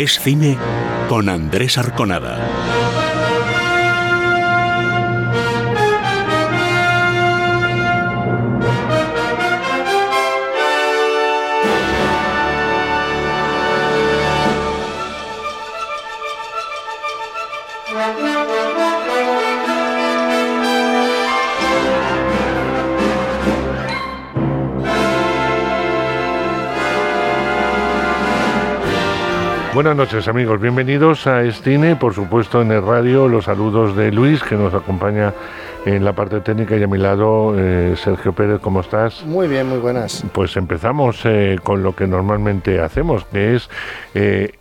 Es cine con Andrés Arconada. Buenas noches amigos, bienvenidos a Estine, por supuesto en el radio, los saludos de Luis que nos acompaña en la parte técnica y a mi lado eh, Sergio Pérez, ¿cómo estás? Muy bien, muy buenas. Pues empezamos eh, con lo que normalmente hacemos, que es eh,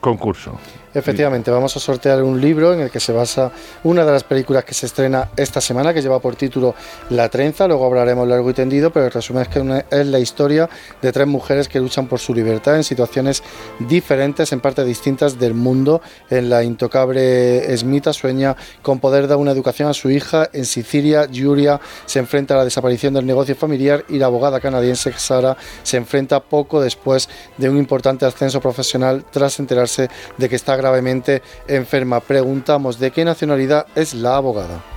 concurso. Efectivamente, vamos a sortear un libro en el que se basa una de las películas que se estrena esta semana, que lleva por título La trenza, luego hablaremos largo y tendido, pero el resumen es que es la historia de tres mujeres que luchan por su libertad en situaciones diferentes, en partes distintas del mundo. En la intocable Smita sueña con poder dar una educación a su hija. En Sicilia, Julia se enfrenta a la desaparición del negocio familiar y la abogada canadiense Sara se enfrenta poco después de un importante ascenso profesional tras enterarse de que está gravemente enferma. Preguntamos de qué nacionalidad es la abogada.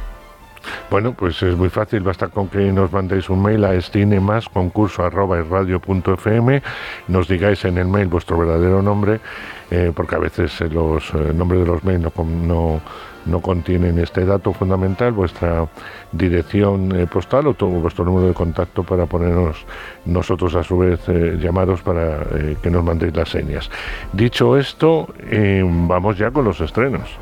Bueno, pues es muy fácil, basta con que nos mandéis un mail a estinemasconcurso.radio.fm, nos digáis en el mail vuestro verdadero nombre, eh, porque a veces eh, los eh, nombres de los mails no, no, no, contienen este dato fundamental, vuestra dirección postal o todo, vuestro número de contacto para ponernos nosotros a su vez llamaros para que nos mandéis las señas. Dicho esto, vamos ya con los estrenos.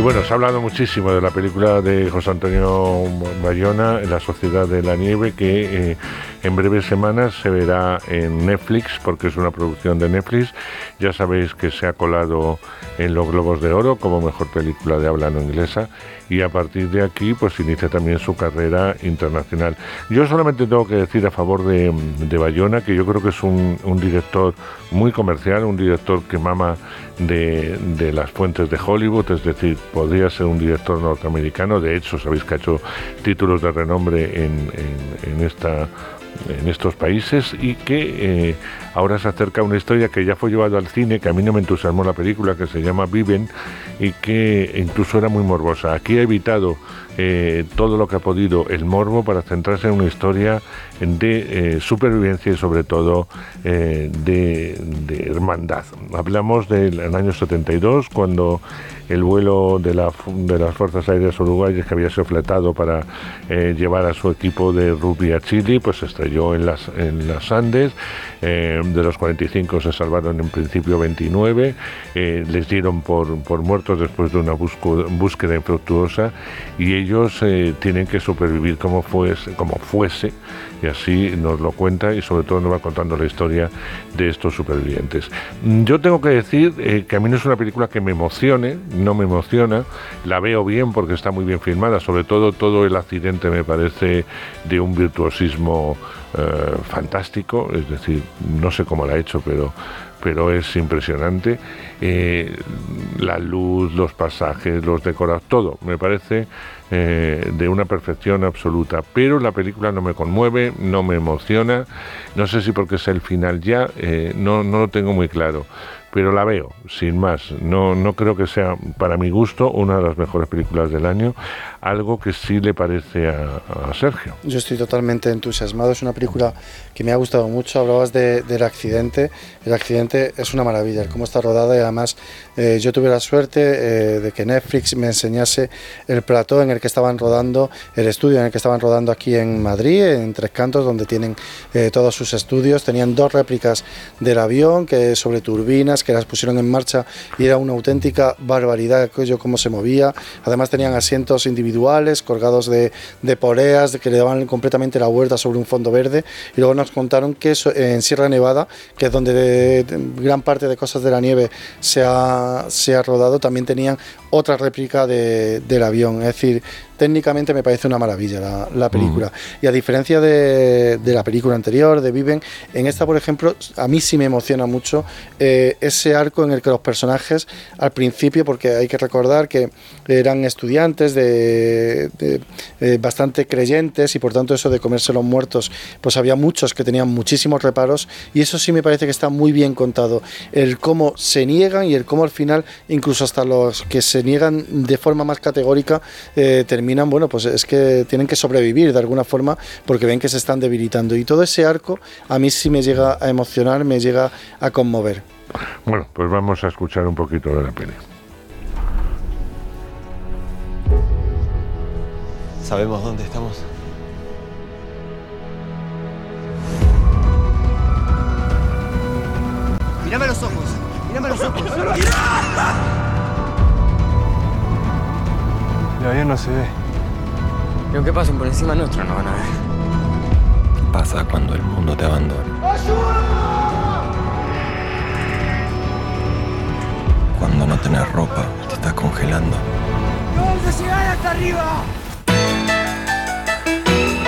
Y bueno, se ha hablado muchísimo de la película de José Antonio Bayona, La Sociedad de la Nieve, que eh, en breves semanas se verá en Netflix, porque es una producción de Netflix. Ya sabéis que se ha colado en los Globos de Oro como mejor película de habla no inglesa y a partir de aquí pues inicia también su carrera internacional. Yo solamente tengo que decir a favor de, Bayona que yo creo que es un, director muy comercial, un director que mama de, las fuentes de Hollywood, es decir, podría ser un director norteamericano, de hecho sabéis que ha hecho títulos de renombre en, en esta en estos países y que eh, ahora se acerca una historia que ya fue llevado al cine, que a mí no me entusiasmó la película, que se llama Viven y que incluso era muy morbosa. Aquí ha evitado eh, todo lo que ha podido el morbo para centrarse en una historia de eh, supervivencia y sobre todo de, hermandad. Hablamos del año 72 cuando el vuelo de, la, de las Fuerzas Aéreas Uruguayas que había sido fletado para llevar a su equipo de rugby a Chile, pues estrelló en las, en las Andes. Eh, de los 45 se salvaron en principio 29. Eh, les dieron por, por, muertos después de una búsqueda infructuosa y ellos eh, tienen que supervivir como fuese, como fuese y así nos lo cuenta y sobre todo nos va contando la historia de estos supervivientes. Yo tengo que decir que a mí no es una película que me emocione, no me emociona, la veo bien porque está muy bien filmada, sobre todo todo el accidente me parece de un virtuosismo eh, fantástico, es decir, no sé cómo la ha hecho, pero, pero es impresionante. Eh, la luz, los pasajes, los decorados, todo me parece eh, de una perfección absoluta. Pero la película no me conmueve, no me emociona, no sé si porque es el final ya, no, no lo tengo muy claro pero la veo, sin más. No, no creo que sea, para mi gusto, una de las mejores películas del año, algo que sí le parece a, Sergio. Yo estoy totalmente entusiasmado, es una película que me ha gustado mucho, hablabas del accidente, el accidente es una maravilla, cómo está rodada y además eh, yo tuve la suerte eh, de que Netflix me enseñase el plató en el que estaban rodando, el estudio en el que estaban rodando aquí en Madrid, en Tres Cantos, donde tienen eh, todos sus estudios, tenían dos réplicas del avión que sobre turbinas, que las pusieron en marcha y era una auténtica barbaridad aquello cómo se movía. Además tenían asientos individuales colgados de, de poleas que le daban completamente la vuelta sobre un fondo verde. Y luego nos contaron que en Sierra Nevada, que es donde gran parte de cosas de la nieve se ha, se ha rodado, también tenían otra réplica del avión. Es decir, técnicamente me parece una maravilla la, película. Mm. Y a diferencia de, la película anterior, de Viven, en esta, por ejemplo, a mí sí me emociona mucho eh, ese arco en el que los personajes, al principio, porque hay que recordar que eran estudiantes de, bastante creyentes y por tanto eso de comerse los muertos, pues había muchos que tenían muchísimos reparos y eso sí me parece que está muy bien contado. El cómo se niegan y el cómo al final, incluso hasta los que se niegan de forma más categórica, eh, terminan bueno, pues es que tienen que sobrevivir de alguna forma porque ven que se están debilitando. Y todo ese arco a mí sí me llega a emocionar, me llega a conmover. Bueno, pues vamos a escuchar un poquito de la peli. ¿Sabemos dónde estamos? Mírame los ojos, mírame los ojos. El avión no se ve. Y aunque pasen por encima nuestro, no van a ver. ¿Qué pasa cuando el mundo te abandona? Cuando no tenés ropa, te estás congelando. ¡Vamos a llegar hasta arriba!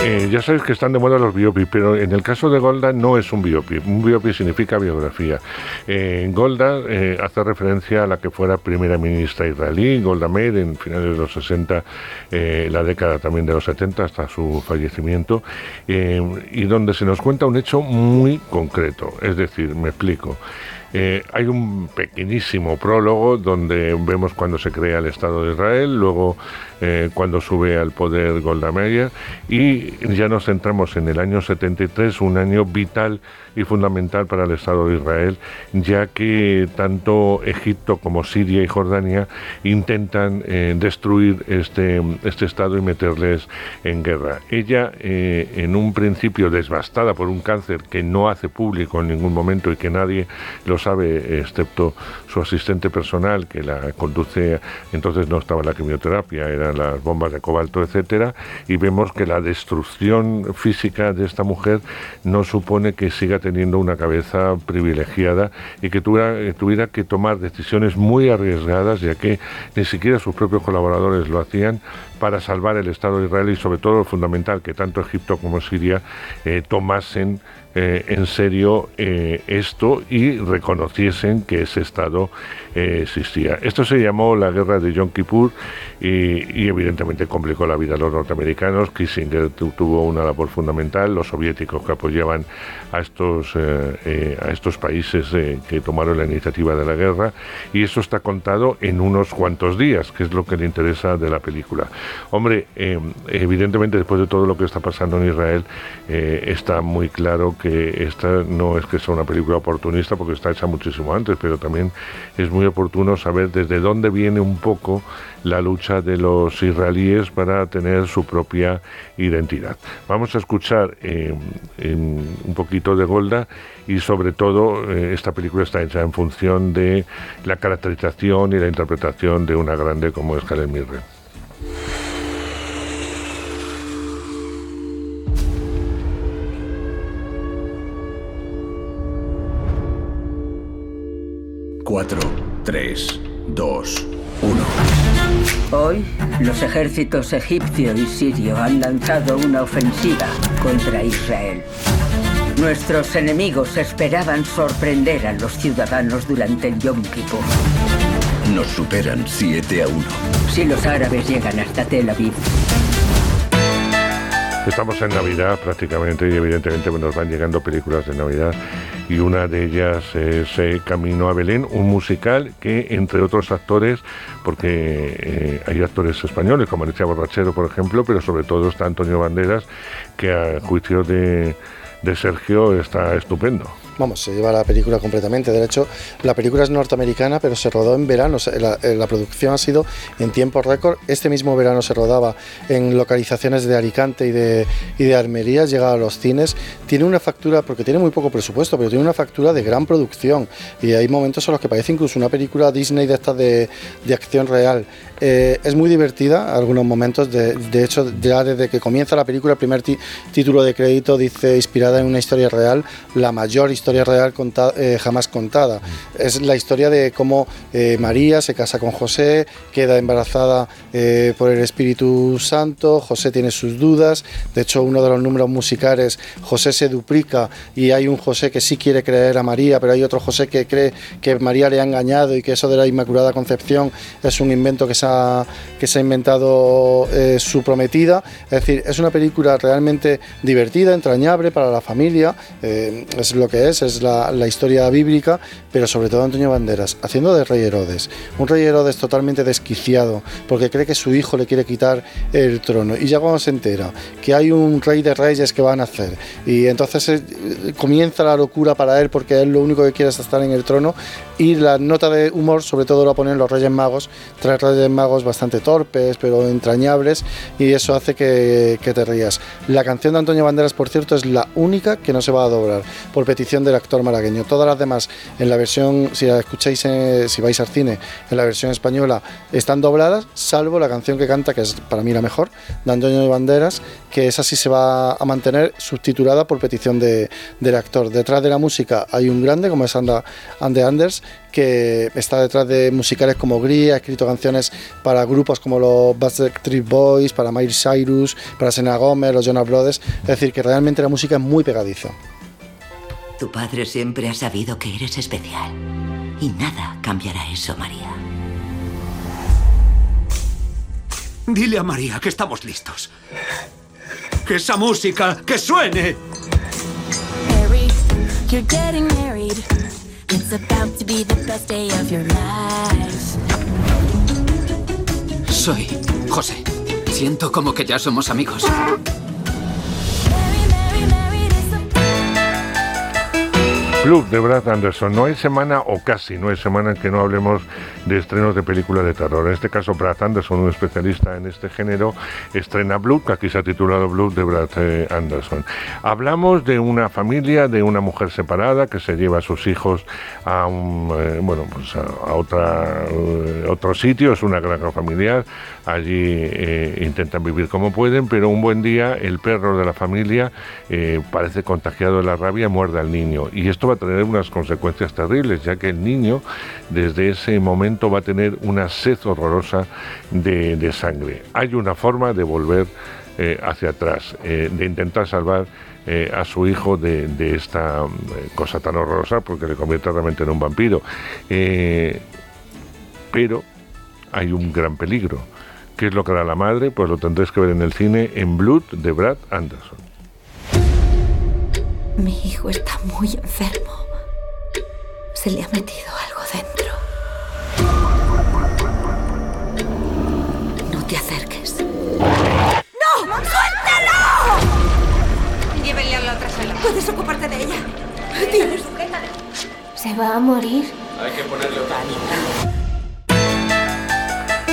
Eh, ya sabéis que están de moda los biopics, pero en el caso de Golda no es un biopic. Un biopic significa biografía. Eh, Golda eh, hace referencia a la que fuera primera ministra israelí, Golda Meir, en finales de los 60, la década también de los 70, hasta su fallecimiento, y donde se nos cuenta un hecho muy concreto. Es decir, me explico. Eh, hay un pequeñísimo prólogo donde vemos cuando se crea el Estado de Israel, luego eh, cuando sube al poder Golda Meir y ya nos centramos en el año 73, un año vital y fundamental para el Estado de Israel, ya que tanto Egipto como Siria y Jordania intentan eh, destruir este, este Estado y meterles en guerra. Ella, en un principio devastada por un cáncer que no hace público en ningún momento y que nadie lo sabe, excepto su asistente personal que la conduce, entonces no estaba la quimioterapia, eran las bombas de cobalto, etcétera, y vemos que la destrucción física de esta mujer no supone que siga teniendo una cabeza privilegiada y que tuviera, eh, tuviera que tomar decisiones muy arriesgadas, ya que ni siquiera sus propios colaboradores lo hacían para salvar el Estado de Israel y sobre todo lo fundamental que tanto Egipto como Siria eh, tomasen eh, en serio eh, esto y reconociesen que ese Estado eh, existía. Esto se llamó la guerra de Yom Kippur y, evidentemente complicó la vida a los norteamericanos. Kissinger tuvo una labor fundamental, los soviéticos que apoyaban a estos, a estos países que tomaron la iniciativa de la guerra y eso está contado en unos cuantos días, que es lo que le interesa de la película. Hombre, evidentemente después de todo lo que está pasando en Israel, está muy claro que esta no es que sea una película oportunista porque está hecha muchísimo antes, pero también es muy oportuno saber desde dónde viene un poco la lucha de los israelíes para tener su propia identidad. Vamos a escuchar eh, un poquito de Golda y sobre todo eh, esta película está hecha en función de la caracterización y la interpretación de una grande como es Karen Mirren. 4, 3, 2, 1. Hoy, los ejércitos egipcio y sirio han lanzado una ofensiva contra Israel. Nuestros enemigos esperaban sorprender a los ciudadanos durante el Yom Kippur. Nos superan 7 a 1. Si los árabes llegan hasta Tel Aviv, Estamos en Navidad prácticamente y evidentemente nos van llegando películas de Navidad y una de ellas es eh, Camino a Belén, un musical que entre otros actores, porque eh, hay actores españoles como Alicia Borrachero por ejemplo, pero sobre todo está Antonio Banderas que a juicio de, de Sergio está estupendo vamos, se lleva la película completamente. De hecho, la película es norteamericana, pero se rodó en verano. La, eh, la producción ha sido en tiempo récord. Este mismo verano se rodaba en localizaciones de Alicante y de, y de Almería, llegaba a los cines. Tiene una factura, porque tiene muy poco presupuesto, pero tiene una factura de gran producción. Y hay momentos en los que parece incluso una película Disney de esta de, de acción real. Eh, es muy divertida, algunos momentos. De, de, hecho, ya desde que comienza la película, el primer título de crédito dice inspirada en una historia real, la mayor historia real eh, jamás contada. Es la historia de cómo eh, María se casa con José, queda embarazada eh, por el Espíritu Santo, José tiene sus dudas, de hecho uno de los números musicales, José se duplica y hay un José que sí quiere creer a María, pero hay otro José que cree que María le ha engañado y que eso de la Inmaculada Concepción es un invento que se ha, que se ha inventado su prometida. Es decir, es una película realmente divertida, entrañable para la familia, es lo que es, es la, historia bíblica, pero sobre todo Antonio Banderas, haciendo de rey Herodes, un rey Herodes totalmente desquiciado, porque cree que su hijo le quiere quitar el trono. Y ya cuando se entera que hay un rey de reyes que van a hacer, y entonces eh, comienza la locura para él, porque él lo único que quiere es estar en el trono, y la nota de humor sobre todo la ponen los Reyes Magos, tres Reyes Magos bastante torpes, pero entrañables, y eso hace que, te rías. La canción de Antonio Banderas, por cierto, es la única que no se va a doblar, por petición del actor malagueño. Todas las demás, en la versión, si la escucháis, eh, si vais al cine, en la versión española, están dobladas, salvo la canción que canta, que es para mí la mejor, de Antonio Banderas, que esa sí se va a mantener subtitulada por petición de, del actor. Detrás de la música hay un grande, como es Anda, Ande Anders, que está detrás de musicales como Gris, ha escrito canciones para grupos como los Backstreet Boys, para Miley Cyrus, para Sena Gomez, los Jonas Brothers. Es decir, que realmente la música es muy pegadiza. Tu padre siempre ha sabido que eres especial. Y nada cambiará eso, María. Dile a María que estamos listos. Que esa música, que suene. Harry, you're getting married. It's about to be the best day of your life. Soy José. Siento como que ya somos amigos. Club de Brad Anderson. No hay semana, o casi no hay semana, en que no hablemos de estrenos de películas de terror. En este caso, Brad Anderson, un especialista en este género, estrena Blood, que aquí se ha titulado Blood de Brad eh, Anderson. Hablamos de una familia, de una mujer separada que se lleva a sus hijos a un, eh, bueno, pues a, otra, eh, otro sitio, es una granja familiar, allí intentan vivir como pueden, pero un buen día el perro de la familia parece contagiado de la rabia y muerde al niño. Y esto va a tener unas consecuencias terribles, ya que el niño desde ese momento va a tener una sed horrorosa de, sangre. Hay una forma de volver eh, hacia atrás, eh, de intentar salvar eh, a su hijo de, esta cosa tan horrorosa, porque le convierte realmente en un vampiro. pero hay un gran peligro. ¿Qué es lo que hará la madre? Pues lo tendréis que ver en el cine en Blood de Brad Anderson. Mi hijo está muy enfermo. Se le ha metido algo dentro. Puedes ocuparte de ella. Tienes... ¿Se va a morir? Hay que ponerle otra.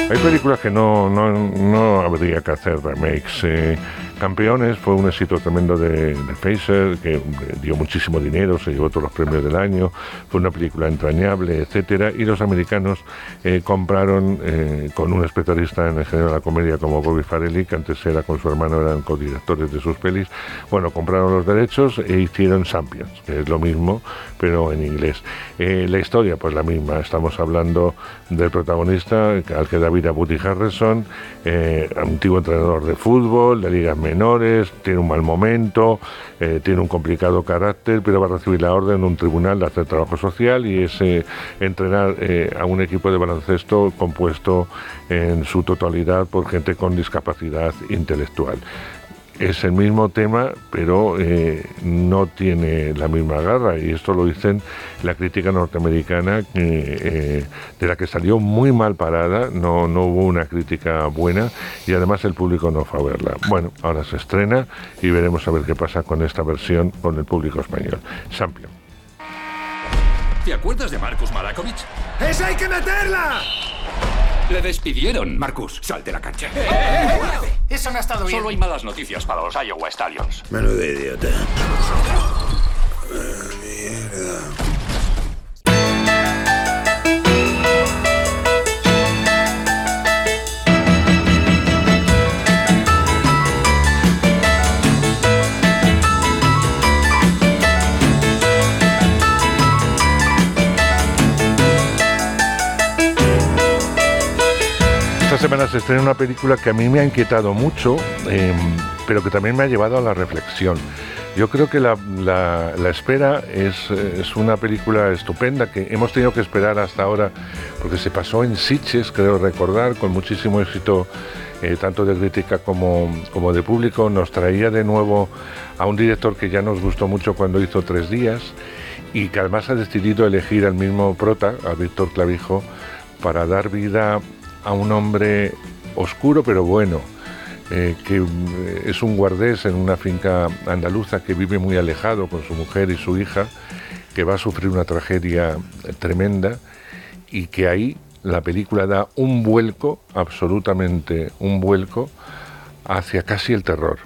Hay películas que no, no, no habría que hacer remakes. Eh, Campeones fue un éxito tremendo de, de Phaser, que dio muchísimo dinero, se llevó todos los premios del año, fue una película entrañable, etcétera, y los americanos eh, compraron eh, con un especialista en el género de la comedia como Bobby Farelli, que antes era con su hermano, eran codirectores de sus pelis, bueno, compraron los derechos e hicieron Champions, que es lo mismo, pero en inglés. Eh, la historia, pues la misma, estamos hablando del protagonista, al que da vida Woody Harrison, antiguo entrenador de fútbol, de ligas menores, tiene un mal momento, eh, tiene un complicado carácter, pero va a recibir la orden de un tribunal de hacer trabajo social y es eh, entrenar eh, a un equipo de baloncesto compuesto en su totalidad por gente con discapacidad intelectual es el mismo tema, pero eh, no tiene la misma garra. Y esto lo dicen la crítica norteamericana, eh, de la que salió muy mal parada, no, no hubo una crítica buena y además el público no fue a verla. Bueno, ahora se estrena y veremos a ver qué pasa con esta versión con el público español. Sampion. ¿Te acuerdas de Marcus Malakovic? ¡Esa hay que meterla! Le despidieron. Marcus, sal de la cancha. ¡Eh, eh, eh! Eso no ha estado bien. Solo hay malas noticias para los Iowa Stallions. Menudo idiota. Semana se estrena una película que a mí me ha inquietado mucho, eh, pero que también me ha llevado a la reflexión. Yo creo que la, espera es, es una película estupenda que hemos tenido que esperar hasta ahora porque se pasó en Sitges, creo recordar, con muchísimo éxito eh, tanto de crítica como, como de público. Nos traía de nuevo a un director que ya nos gustó mucho cuando hizo Tres Días y que además ha decidido elegir al mismo prota, a Víctor Clavijo, para dar vida a un hombre oscuro pero bueno, eh, que mm, es un guardés en una finca andaluza que vive muy alejado con su mujer y su hija, que va a sufrir una tragedia tremenda y que ahí la película da un vuelco, absolutamente un vuelco, hacia casi el terror.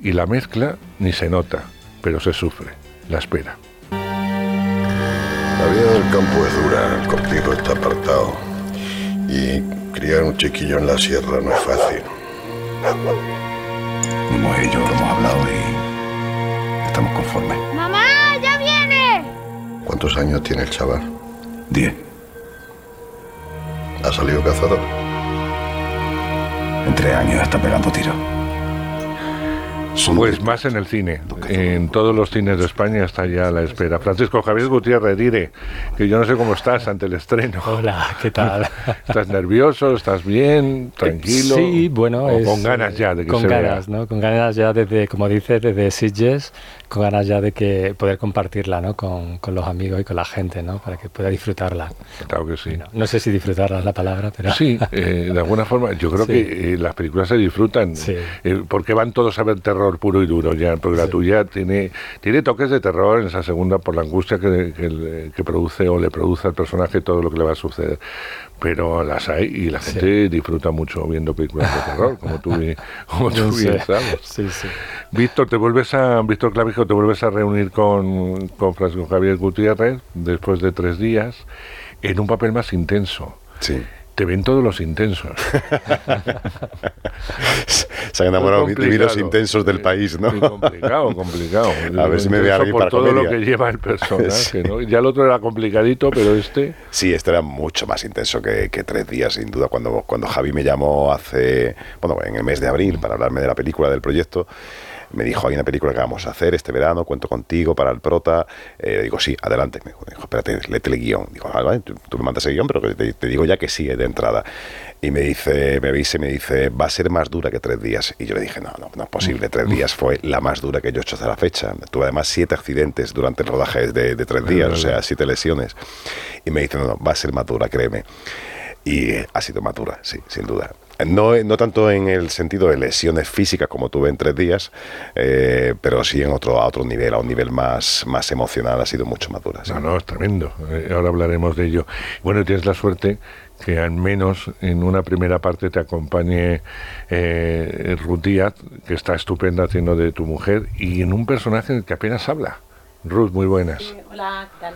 Y la mezcla ni se nota, pero se sufre, la espera. La vida del campo es dura, el cortijo está apartado. Y criar un chiquillo en la sierra no es fácil. Hemos ello, lo hemos hablado y estamos conformes. ¡Mamá, ya viene! ¿Cuántos años tiene el chaval? Diez. ¿Ha salido cazador? En tres años está pegando tiros. Pues más en el cine. En todos los cines de España está ya a la espera. Francisco Javier Gutiérrez, dire que yo no sé cómo estás ante el estreno. Hola, ¿qué tal? ¿Estás nervioso? ¿Estás bien? ¿Tranquilo? Sí, bueno, ¿O es, con ganas ya de que con se ganas, vea. ¿no? Con ganas ya desde, como dices, desde Sitges, con ganas ya de que poder compartirla, ¿no? Con, con los amigos y con la gente, ¿no? Para que pueda disfrutarla. Claro que sí. No, no sé si disfrutarla es la palabra, pero Sí, eh, de alguna forma, yo creo Sí. que eh, las películas se disfrutan. Eh, porque van todos a ver terror puro y duro ya, porque la tuya tiene, tiene toques de terror en esa segunda por la angustia que, que produce o le produce al personaje todo lo que le va a suceder. Pero las hay y la gente disfruta mucho viendo películas de terror, como tú, como tú bien sabes. Sí. Víctor, te vuelves a Víctor Clavijo, te vuelves a reunir con, con Francisco Javier Gutiérrez después de tres días en un papel más intenso. Sí. Te ven todos los intensos. Se han enamorado de mí los intensos del país, ¿no? Complicado, complicado. A ver si me ve Intenso alguien por para todo comedia. lo que lleva el personaje, Sí. ¿no? Ya el otro era complicadito, pero este... Sí, este era mucho más intenso que, que tres días, sin duda. Cuando, cuando Javi me llamó hace, bueno, en el mes de abril para hablarme de la película, del proyecto, me dijo, hay una película que vamos a hacer este verano, cuento contigo para el prota. Eh, digo, sí, adelante. Me dijo, espérate, léete el guion. Digo, "Ah, vale, tú, tú me mandas el guion, pero te, te digo ya que sí, de entrada. Y me dice, me avisa y me dice, va a ser más dura que tres días. Y yo le dije, no, no, no es posible. Tres días fue la más dura que yo he hecho hasta la fecha. Tuve además siete accidentes durante el rodaje de, de tres días, o sea, siete lesiones. Y me dice, no, no, va a ser más dura, créeme. Y eh, ha sido más dura, sí, sin duda. No, no tanto en el sentido de lesiones físicas como tuve en tres días, eh, pero sí en otro, a otro nivel, a un nivel más, más emocional, ha sido mucho más dura. sí. No, no, es tremendo. Eh, ahora hablaremos de ello. Bueno, tienes la suerte que al menos en una primera parte te acompañe eh, Ruth Díaz, que está estupenda haciendo de tu mujer, y en un personaje en el que apenas habla. Ruth, muy buenas. Hola, ¿qué tal?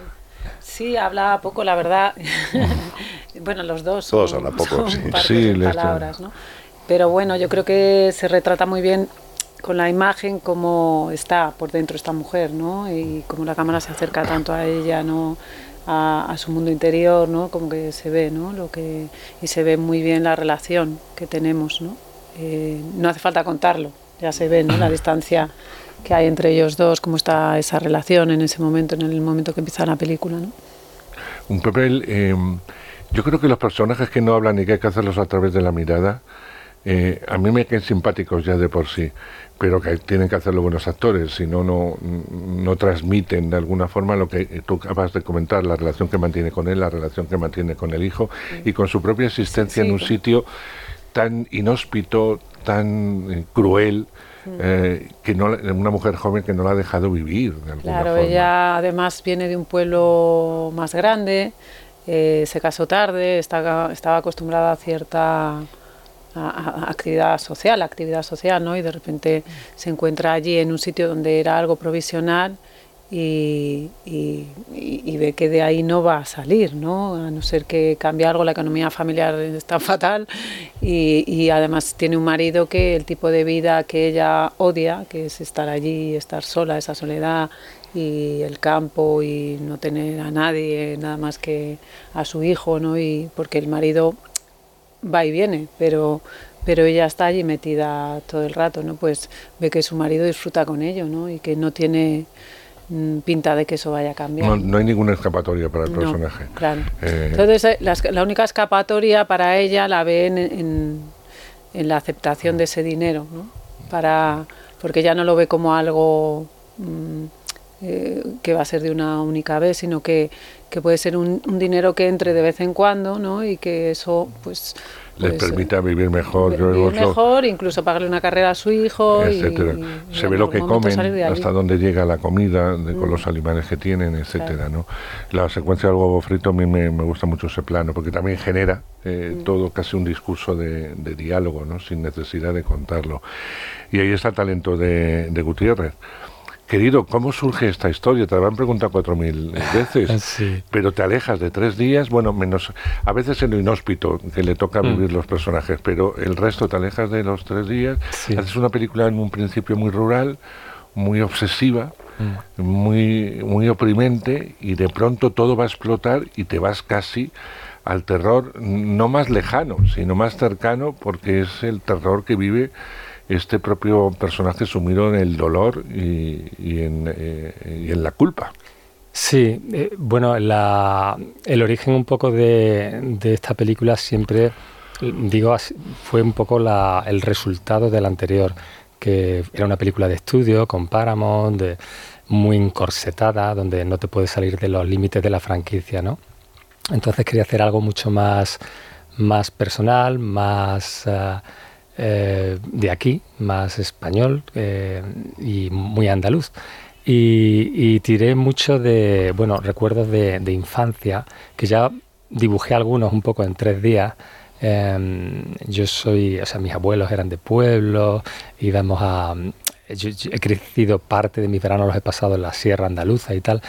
Sí, habla poco, la verdad. bueno, los dos. Todos son- hablan poco, son sí. Sí, palabras, ¿no? Pero bueno, yo creo que se retrata muy bien con la imagen cómo está por dentro esta mujer, ¿no? Y cómo la cámara se acerca tanto a ella, ¿no? A, a su mundo interior, ¿no? Como que se ve, ¿no? Lo que, y se ve muy bien la relación que tenemos, ¿no? Eh, no hace falta contarlo, ya se ve, ¿no? La distancia que hay entre ellos dos, cómo está esa relación en ese momento, en el momento que empieza la película, ¿no? Un papel, eh, yo creo que los personajes que no hablan y que hay que hacerlos a través de la mirada, eh, a mí me caen simpáticos ya de por sí, pero que tienen que hacerlo buenos actores, si no, no, transmiten de alguna forma lo que tú acabas de comentar, la relación que mantiene con él, la relación que mantiene con el hijo y con su propia existencia Sí, en un sí. sitio tan inhóspito, tan eh, cruel, eh, que no, una mujer joven que no la ha dejado vivir de Claro, forma. ella además viene de un pueblo más grande, eh, se casó tarde, estaba, estaba acostumbrada a cierta a- a- actividad social, actividad social, ¿no? Y de repente se encuentra allí en un sitio donde era algo provisional y, y- y- ve que de ahí no va a salir, ¿no? A no ser que cambie algo, la economía familiar está fatal y, y además tiene un marido que el tipo de vida que ella odia, que es estar allí, estar sola, esa soledad y el campo y no tener a nadie, nada más que a su hijo, ¿no? Y porque el marido va y viene, pero pero ella está allí metida todo el rato, ¿no? Pues ve que su marido disfruta con ello, ¿no? Y que no tiene pinta de que eso vaya a cambiar. No, no hay ninguna escapatoria para el No, personaje. claro. Eh, Entonces, eh, la, la única escapatoria para ella la ve en, en- en la aceptación de ese dinero, ¿no? Para, porque ya no lo ve como algo mm, eh, que va a ser de una única vez, sino que, que puede ser un, un dinero que entre de vez en cuando, ¿no? Y que eso, pues, les pues, permita vivir mejor. Vivir incluso pagarle una carrera a su hijo, etcétera. y, Se ve lo que comen, hasta dónde llega la comida, de- con Mm. los animales que tienen, etcétera, ¿no? La secuencia del huevo frito a mí me, me gusta mucho ese plano, porque también genera eh, Mm. todo casi un discurso de, de diálogo, ¿no? Sin necesidad de contarlo. Y ahí está el talento de, de Gutiérrez. Querido, ¿cómo surge esta historia? Te lo han preguntado cuatro mil veces, Sí. pero te alejas de tres días, bueno, menos a veces en lo inhóspito que le toca Mm. vivir los personajes, pero el resto te alejas de los tres días. Haces una película en un principio muy rural, muy obsesiva, muy, muy oprimente, y de pronto todo va a explotar y te vas casi al terror no más lejano, sino más cercano, porque es el terror que vive este propio personaje sumido en el dolor y, eh, en la culpa. Sí, eh, bueno, la- el origen un poco de, esta película siempre, digo, fue un poco la- el resultado del anterior, que era una película de estudio con Paramount, muy encorsetada, donde no te puedes salir de los límites de la franquicia, ¿no? Entonces quería hacer algo mucho más, más personal, más ah, eh, de aquí, más español eh, y muy andaluz. Y, tiré mucho de, bueno, recuerdos de, infancia, que ya dibujé algunos un poco en tres días. Em, yo soy, o sea, mis abuelos eran de pueblo, íbamos a... he crecido, parte de mis veranos los he pasado en la sierra andaluza y tal,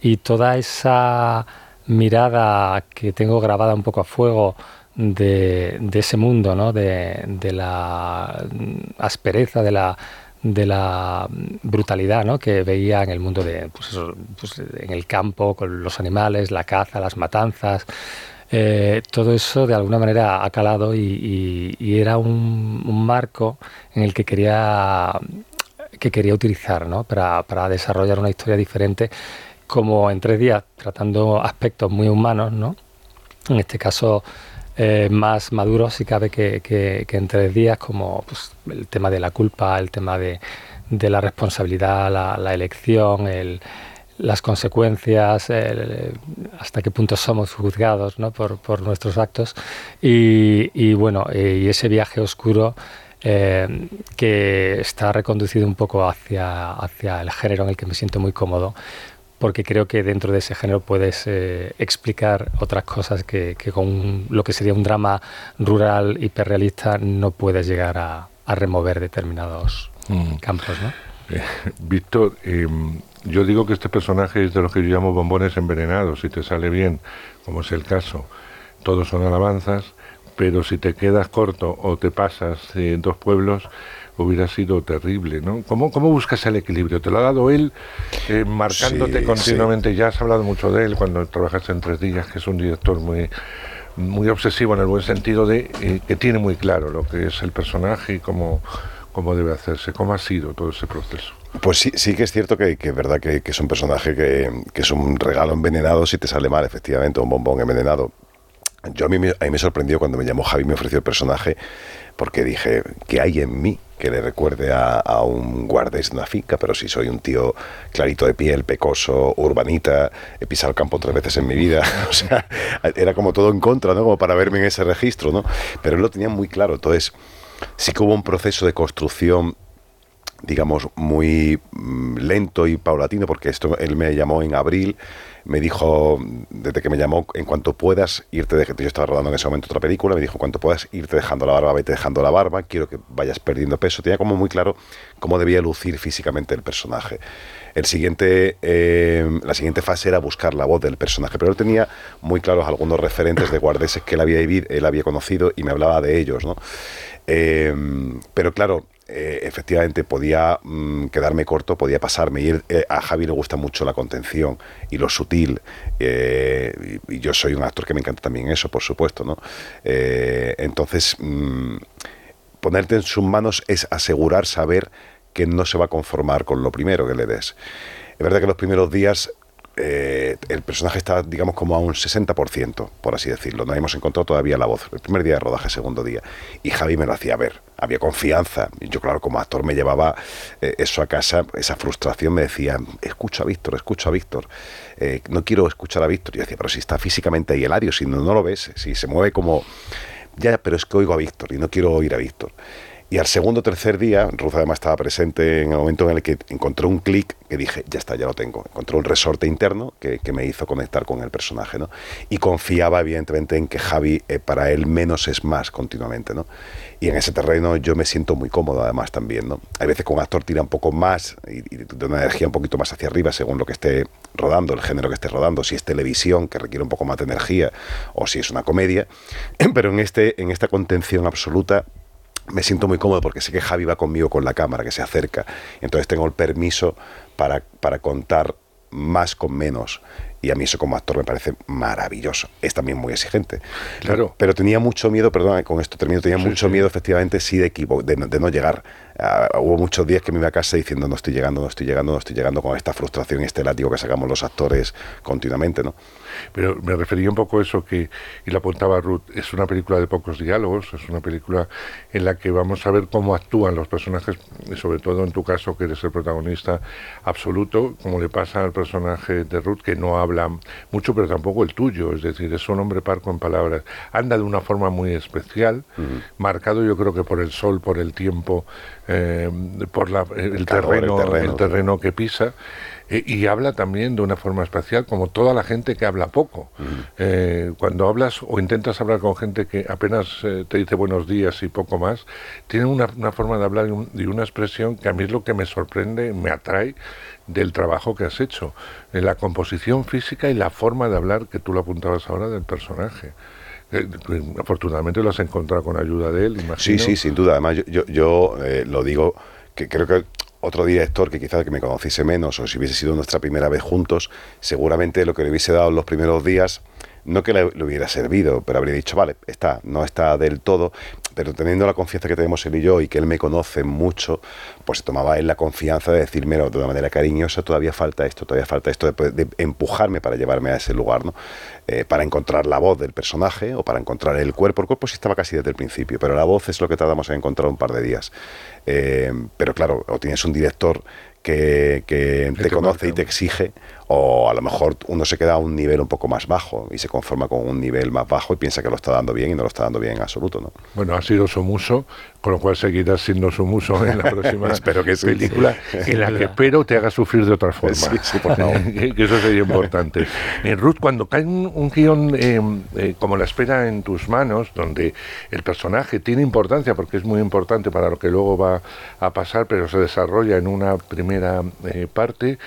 y toda esa mirada que tengo grabada un poco a fuego de, ese mundo, ¿no? de, de la aspereza, de la, brutalidad ¿no? que veía en el mundo de, pues pues en el campo, con los animales, la caza, las matanzas. Eh, todo eso de alguna manera ha calado y, y- era un, un marco en el que quería que quería utilizar ¿no? para, para desarrollar una historia diferente, como en tres días, tratando aspectos muy humanos, ¿no? en este caso eh, más maduros, si cabe, que, en tres días, como pues, el tema de la culpa, el tema de, la responsabilidad, la, elección, el- las consecuencias, hasta qué punto somos juzgados por, nuestros actos. Y, bueno, y ese viaje oscuro eh, que está reconducido un poco hacia el género en el que me siento muy cómodo, porque creo que dentro de ese género puedes eh, explicar otras cosas que, que con un- lo que sería un drama rural hiperrealista no puedes llegar a, a remover determinados Mm. campos. ¿no? Eh, Víctor, eh, yo digo que este personaje es de los que yo llamo bombones envenenados, si te sale bien, como es el caso, todos son alabanzas, pero si te quedas corto o te pasas en dos pueblos, hubiera sido terrible, ¿no? ¿Cómo, cómo buscas el equilibrio? ¿Te lo ha dado él eh, marcándote Sí, continuamente? Ya has hablado mucho de él cuando trabajaste en Tres Días, que es un director muy muy obsesivo en el buen sentido de eh, que tiene muy claro lo que es el personaje y cómo, cómo debe hacerse. ¿Cómo ha sido todo ese proceso? Pues sí, sí que es cierto que, que es verdad que, que es un personaje que, que es un regalo envenenado si te sale mal, efectivamente, un bombón envenenado. Yo a mí, a mí me sorprendió cuando me llamó Javi y me ofreció el personaje, porque dije, ¿qué hay en mí que le recuerde a, a un guardés de una finca? Pero si soy un tío clarito de piel, pecoso, urbanita, he pisado el campo tres veces en mi vida, o sea, era como todo en contra, ¿no? Como para verme en ese registro, ¿no? Pero él lo tenía muy claro, entonces sí que hubo un proceso de construcción digamos, muy mm, lento y paulatino, porque esto él me llamó en abril, me dijo, desde que me llamó, en cuanto puedas irte dejando, yo estaba rodando en ese momento otra película, me dijo, en cuanto puedas irte dejando la barba, vete dejando la barba, quiero que vayas perdiendo peso. Tenía como muy claro cómo debía lucir físicamente el personaje. El siguiente, eh, la siguiente fase era buscar la voz del personaje, pero él tenía muy claros algunos referentes de guardeses que él había, vivido, él había conocido y me hablaba de ellos, ¿no? Eh, pero claro, eh, efectivamente podía mm, quedarme corto, podía pasarme. Y eh, a Javi le gusta mucho la contención y lo sutil. eh, y, yo soy un actor que me encanta también eso, por supuesto. ¿no? Entonces, mm, ponerte en sus manos es asegurar, saber que no se va a conformar con lo primero que le des. Es verdad que los primeros días eh, el personaje está, digamos, como a un 60%, por así decirlo. No hemos encontrado todavía la voz. El primer día de rodaje, segundo día. Y Javi me lo hacía ver. Había confianza. Yo, claro, como actor me llevaba eh, eso a casa, esa frustración. Me decía, escucho a Víctor, escucho a Víctor. Eh, no quiero escuchar a Víctor. Yo decía, pero si está físicamente ahí Elario, si no, no lo ves, si se mueve como... Ya, pero es que oigo a Víctor y no quiero oír a Víctor. Y al segundo o tercer día, Ruth además estaba presente en el momento en el que encontró un clic que dije, ya está, ya lo tengo. Encontró un resorte interno que, que me hizo conectar con el personaje, ¿no? Y confiaba, evidentemente, en que Javi, eh, para él, menos es más continuamente, ¿no? Y en ese terreno yo me siento muy cómodo, además, también, ¿no? Hay veces que un actor tira un poco más y, y de una energía un poquito más hacia arriba, según lo que esté rodando, el género que esté rodando, si es televisión, que requiere un poco más de energía, o si es una comedia. Pero en, este, en esta contención absoluta, me siento muy cómodo porque sé que Javi va conmigo con la cámara, que se acerca. Entonces tengo el permiso para, para contar más con menos. Y a mí eso como actor me parece maravilloso. Es también muy exigente. Claro. Pero tenía mucho miedo, perdón, con esto termino, tenía Sí, mucho sí. miedo efectivamente sí de equipo, de, no- de no llegar. Ah, hubo muchos días que me iba a casa diciendo no estoy llegando, no estoy llegando, no estoy llegando con esta frustración y este látigo que sacamos los actores continuamente, ¿no? Pero me refería un poco a eso que, y lo apuntaba Ruth, es una película de pocos diálogos, es una película en la que vamos a ver cómo actúan los personajes, y sobre todo en tu caso que eres el protagonista absoluto, como le pasa al personaje de Ruth, que no habla mucho, pero tampoco el tuyo, es decir, es un hombre parco en palabras. Anda de una forma muy especial, marcado yo creo que por el sol, por el tiempo, eh, por la- el, calor, el terreno, terreno. el terreno que pisa. Eh, y habla también de una forma especial, como toda la gente que habla poco. Eh, cuando hablas o intentas hablar con gente que apenas eh, te dice buenos días y poco más, tiene una, una forma de hablar y, un- y una expresión que a mí es lo que me sorprende, me atrae del trabajo que has hecho. La composición física y la forma de hablar que tú lo apuntabas ahora del personaje. Eh, afortunadamente lo has encontrado con ayuda de él, imagino. Sí, sí, sin duda. Además, yo, yo, yo, eh, lo digo, que creo que otro director que quizás que me conociese menos o si hubiese sido nuestra primera vez juntos, seguramente lo que le hubiese dado en los primeros días, no que le, le hubiera servido, pero habría dicho, vale, está, no está del todo, pero teniendo la confianza que tenemos él y yo y que él me conoce mucho, pues tomaba él la confianza de decirme de una manera cariñosa, todavía falta esto, todavía falta esto, de, de empujarme para llevarme a ese lugar, ¿no? Eh, para encontrar la voz del personaje o para encontrar el cuerpo. El cuerpo sí estaba casi desde el principio, pero la voz es lo que tardamos en encontrar un par de días. Eh, pero claro, o tienes un director que, que te conoce y te exige, o a lo mejor uno se queda a un nivel un poco más bajo y se conforma con un nivel más bajo y piensa que lo está dando bien y no lo está dando bien en absoluto, ¿no? Bueno, ha sido su muso, con lo cual seguirás siendo su muso en la próxima Espero que sí, película, sí. en la que espero te haga sufrir de otra forma. Sí, sí, por favor. que, eso sería importante. Eh, Ruth, cuando cae un, un guion eh, eh, como la espera en tus manos, donde el personaje tiene importancia, porque es muy importante para lo que luego va a pasar, pero se desarrolla en una primera eh, parte,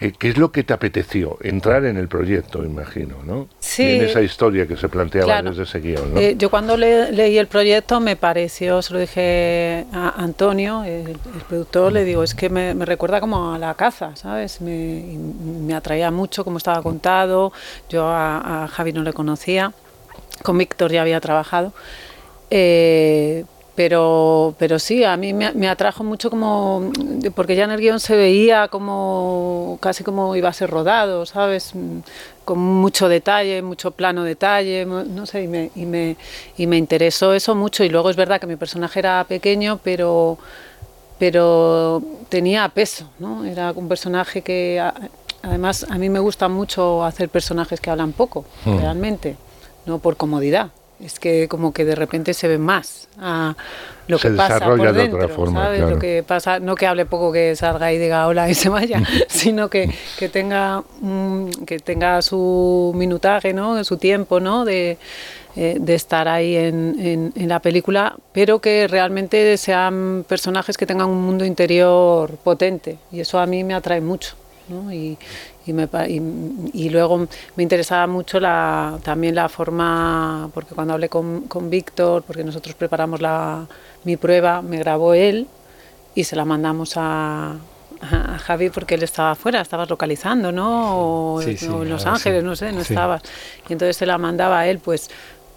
eh, ¿qué es lo que te apeteció? Entrar en el proyecto, imagino, ¿no? Sí. Y en esa historia que se planteaba Claro. desde ese guion, ¿no? Eh, yo cuando le- leí el proyecto me pareció, se lo dije a Antonio, el, el productor, le digo, es que me, me recuerda como a la caza, ¿sabes? Me, me atraía mucho cómo estaba contado, yo a, a Javi no le conocía, con Víctor ya había trabajado, eh, pero, pero sí, a mí me, me atrajo mucho como, porque ya en el guion se veía como, casi como iba a ser rodado, ¿sabes? Con mucho detalle, mucho plano detalle, no sé, y me, y me, y me interesó eso mucho. Y luego es verdad que mi personaje era pequeño, pero, pero tenía peso, ¿no? Era un personaje que, a- además, a mí me gusta mucho hacer personajes que hablan poco, Hmm. realmente, no por comodidad. Es que como que de repente se ven más a lo Se que pasa por de dentro, otra forma, ¿sabes? claro. Lo que pasa, no que hable poco que salga y diga hola y se vaya, sino que, que tenga que tenga su minutaje, ¿no? Su tiempo, ¿no? De, eh, de estar ahí en, en- en la película, pero que realmente sean personajes que tengan un mundo interior potente y eso a mí me atrae mucho. ¿no? Y, y, me y, y luego me interesaba mucho la, también la forma, porque cuando hablé con, con Víctor, porque nosotros preparamos la, mi prueba, me grabó él y se la mandamos a, a Javi porque él estaba afuera, estabas localizando, ¿no? O, Sí, sí, o en Los sí. Ángeles, no sé, no estabas. Y entonces se la mandaba a él, pues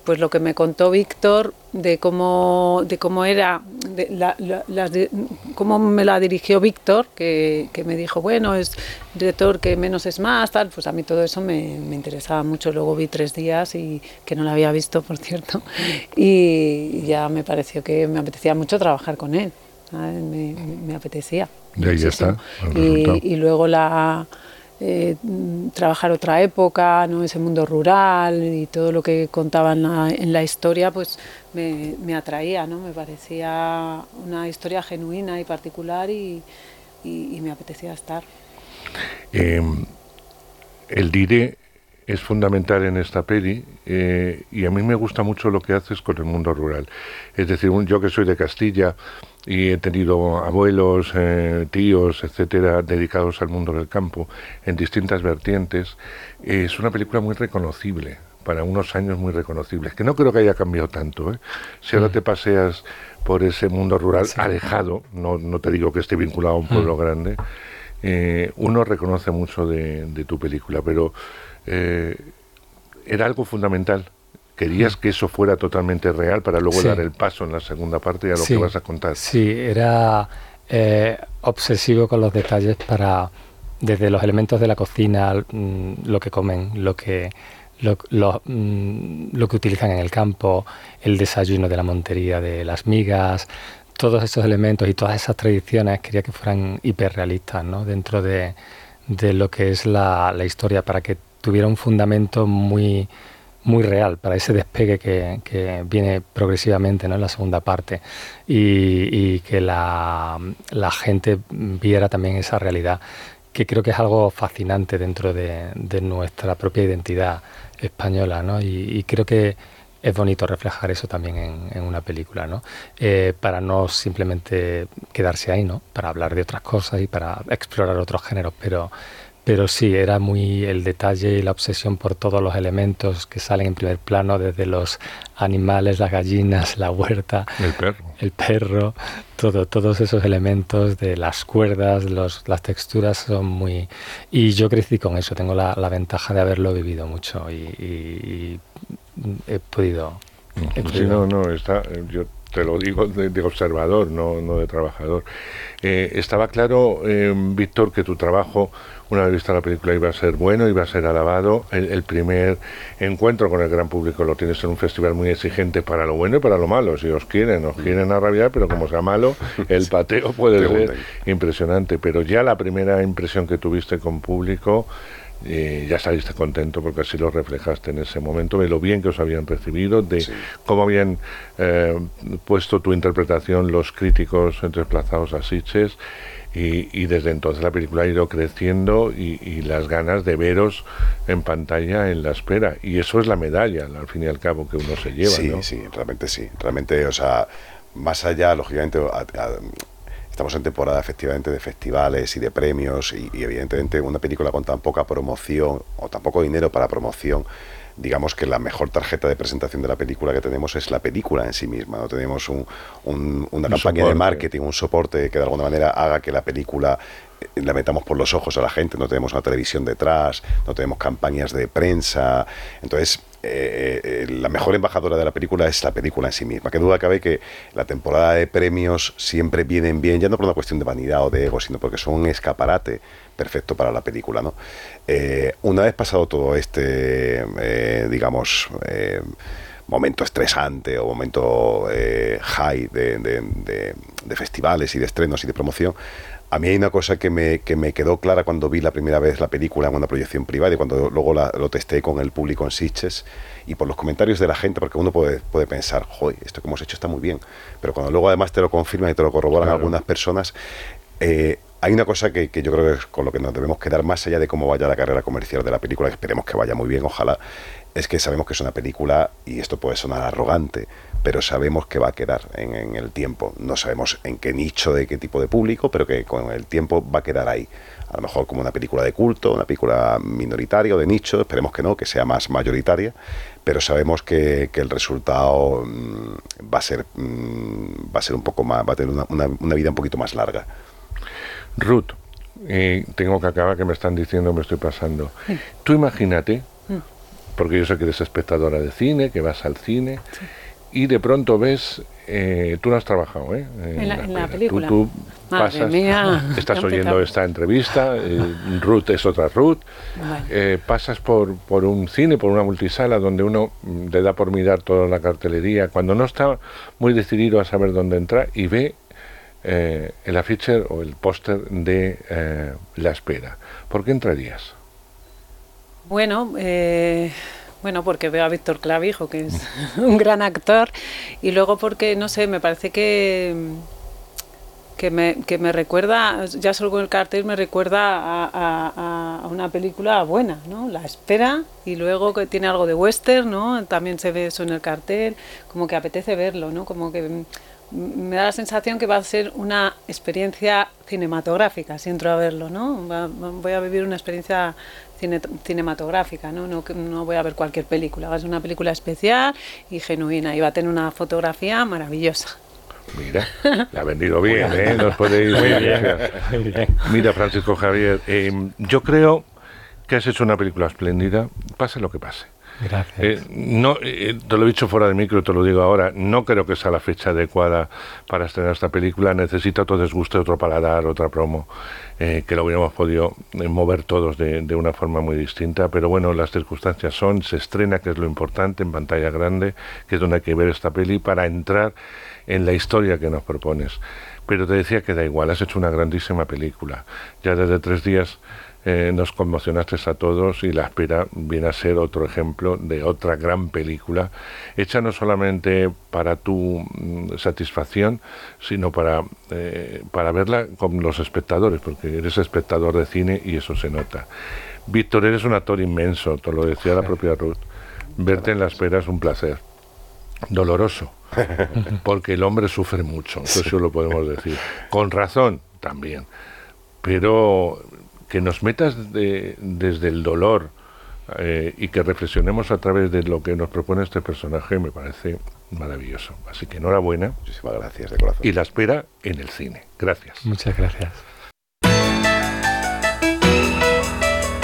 pues lo que me contó Víctor de cómo de cómo era de la- la- las di- cómo me la dirigió Víctor que, que me dijo bueno es director que menos es más tal pues a mí todo eso me, me interesaba mucho. Luego vi tres días y que no la había visto por cierto y ya me pareció que me apetecía mucho trabajar con él me, me apetecía Y ahí está y luego la eh, trabajar otra época, ¿no? ese mundo rural y todo lo que contaba en la, en la historia, pues me, me atraía, ¿no? me parecía una historia genuina y particular y, y- me apetecía estar. Eh, el dire es fundamental en esta peli eh, y a mí me gusta mucho lo que haces con el mundo rural. Es decir, un- yo que soy de Castilla y he tenido abuelos, eh, tíos, etcétera, dedicados al mundo del campo en distintas vertientes, eh, es una película muy reconocible para unos años muy reconocibles, que no creo que haya cambiado tanto. ¿eh? Si ahora Mm. te paseas por ese mundo rural Sí. alejado, no, no te digo que esté vinculado a un pueblo grande, eh, uno reconoce mucho de, de tu película, pero eh, era algo fundamental. Querías que eso fuera totalmente real para luego Sí. dar el paso en la segunda parte y a lo Sí. que vas a contar. Sí, era eh, obsesivo con los detalles para, desde los elementos de la cocina, mm, lo que comen, lo que, lo, lo, mm, lo que utilizan en el campo, el desayuno de la montería de las migas, todos esos elementos y todas esas tradiciones quería que fueran hiperrealistas ¿no? dentro de, de lo que es la, la historia, para que tuviera un fundamento muy, muy real para ese despegue que, que viene progresivamente ¿no? en la segunda parte y, y que la, la gente viera también esa realidad que creo que es algo fascinante dentro de, de nuestra propia identidad española ¿no? y, y creo que es bonito reflejar eso también en, en una película, ¿no? Eh, para no simplemente quedarse ahí, ¿no? Para hablar de otras cosas y para explorar otros géneros, pero, pero sí, era muy el detalle y la obsesión por todos los elementos que salen en primer plano, desde los animales, las gallinas, la huerta, El perro. el perro, todo, todos esos elementos de las cuerdas, los, las texturas son muy... Y yo crecí con eso, tengo la, la ventaja de haberlo vivido mucho y, y- y he podido... he Sí, podido- no, no, está, yo te lo digo de, de observador, no, no de trabajador. Eh, estaba claro, eh, Víctor, que tu trabajo, una vez vista la película, iba a ser bueno, iba a ser alabado. El, el primer encuentro con el gran público lo tienes en un festival muy exigente para lo bueno y para lo malo. Si os quieren, os quieren a rabiar, pero como sea malo, el pateo puede ser impresionante. Pero ya la primera impresión que tuviste con público eh, ya saliste contento porque así lo reflejaste en ese momento, de lo bien que os habían recibido, de cómo habían eh, puesto tu interpretación los críticos desplazados a Sitges. Y, y desde entonces la película ha ido creciendo y, y las ganas de veros en pantalla en la espera. Y eso es la medalla, al fin y al cabo, que uno se lleva. sí, ¿no? sí, realmente sí. Realmente, o sea, más allá, lógicamente, a- a- estamos en temporada efectivamente de festivales y de premios y, y evidentemente una película con tan poca promoción o tan poco dinero para promoción digamos que la mejor tarjeta de presentación de la película que tenemos es la película en sí misma. No tenemos un- un- una Un campaña de marketing, un soporte que de alguna manera haga que la película eh, la metamos por los ojos a la gente. No tenemos una televisión detrás, no tenemos campañas de prensa. Entonces, eh, eh, la mejor embajadora de la película es la película en sí misma. Que duda cabe que la temporada de premios siempre vienen bien, ya no por una cuestión de vanidad o de ego, sino porque son un escaparate perfecto para la película. ¿no? Eh, una vez pasado todo este, eh, digamos, eh, momento estresante o momento high de, de- de- de festivales y de estrenos y de promoción, a mí hay una cosa que me, que me quedó clara cuando vi la primera vez la película en una proyección privada y cuando luego la- lo testé con el público en Sitges y por los comentarios de la gente, porque uno puede, puede pensar, joder, esto que hemos hecho está muy bien, pero cuando luego además te lo confirman y te lo corroboran Claro. algunas personas, eh, hay una cosa que, yo creo que es con lo que nos debemos quedar más allá de cómo vaya la carrera comercial de la película, que esperemos que vaya muy bien, ojalá, es que sabemos que es una película, y esto puede sonar arrogante, pero sabemos que va a quedar en, el tiempo. No sabemos en qué nicho, de qué tipo de público, pero que con el tiempo va a quedar ahí a lo mejor como una película de culto, una película minoritaria o de nicho, esperemos que no, que sea más mayoritaria, pero sabemos que, el resultado mm, va a ser mm, va a ser un poco más, va a tener una vida un poquito más larga. Ruth, eh, tengo que acabar que me están diciendo me estoy pasando. Tú imagínate, porque yo sé que eres espectadora de cine, que vas al cine, y de pronto ves, eh, tú no has trabajado, ¿eh? En la, en la Tú- película. Tú, Madre pasas, mía. estás oyendo esta entrevista, eh, Ruth es otra Ruth, Bueno. eh, pasas por, por un cine, por una multisala donde uno mm, le da por mirar toda la cartelería, cuando no está muy decidido a saber dónde entrar y ve eh, el afiche o el póster de eh, La Espera. ¿Por qué entrarías? Bueno, eh, bueno, porque veo a Víctor Clavijo, que es un gran actor, y luego porque, no sé, me parece que, que, me, que me recuerda, ya solo con el cartel me recuerda a, a- a una película buena, ¿no? La espera, y luego que tiene algo de western, ¿no? También se ve eso en el cartel, como que apetece verlo, ¿no? Como que me da la sensación que va a ser una experiencia cinematográfica si entro a verlo, ¿no? Va- va- voy a vivir una experiencia cine- cinematográfica, ¿no? No, voy a ver cualquier película, va a ser una película especial y genuina y va a tener una fotografía maravillosa. Mira, le ha vendido bien, ¿eh? Nos podéis Muy bien, muy bien. Mira, Francisco Javier, eh, yo creo que has hecho una película espléndida, pase lo que pase. Gracias. Eh, no, eh, te lo he dicho fuera de micro, te lo digo ahora, no creo que sea la fecha adecuada para estrenar esta película, necesita otro desguste, otro paladar, otra promo, eh, que lo hubiéramos podido eh, mover todos de, de una forma muy distinta, pero bueno, las circunstancias son, se estrena, que es lo importante, en pantalla grande, que es donde hay que ver esta peli para entrar en la historia que nos propones. Pero te decía que da igual, has hecho una grandísima película. Ya desde tres días eh, nos conmocionaste a todos y La Espera viene a ser otro ejemplo de otra gran película, hecha no solamente para tu mm, satisfacción, sino para, eh, para verla con los espectadores, porque eres espectador de cine y eso se nota. Víctor, eres un actor inmenso, te lo decía la propia Ruth. Verte en La Espera es un placer. Doloroso, porque el hombre sufre mucho, eso sí lo podemos decir. Con razón también. Pero que nos metas de- desde el dolor eh, y que reflexionemos a través de lo que nos propone este personaje me parece maravilloso. Así que enhorabuena. Muchísimas gracias de corazón. Y la espera en el cine. Gracias. Muchas gracias.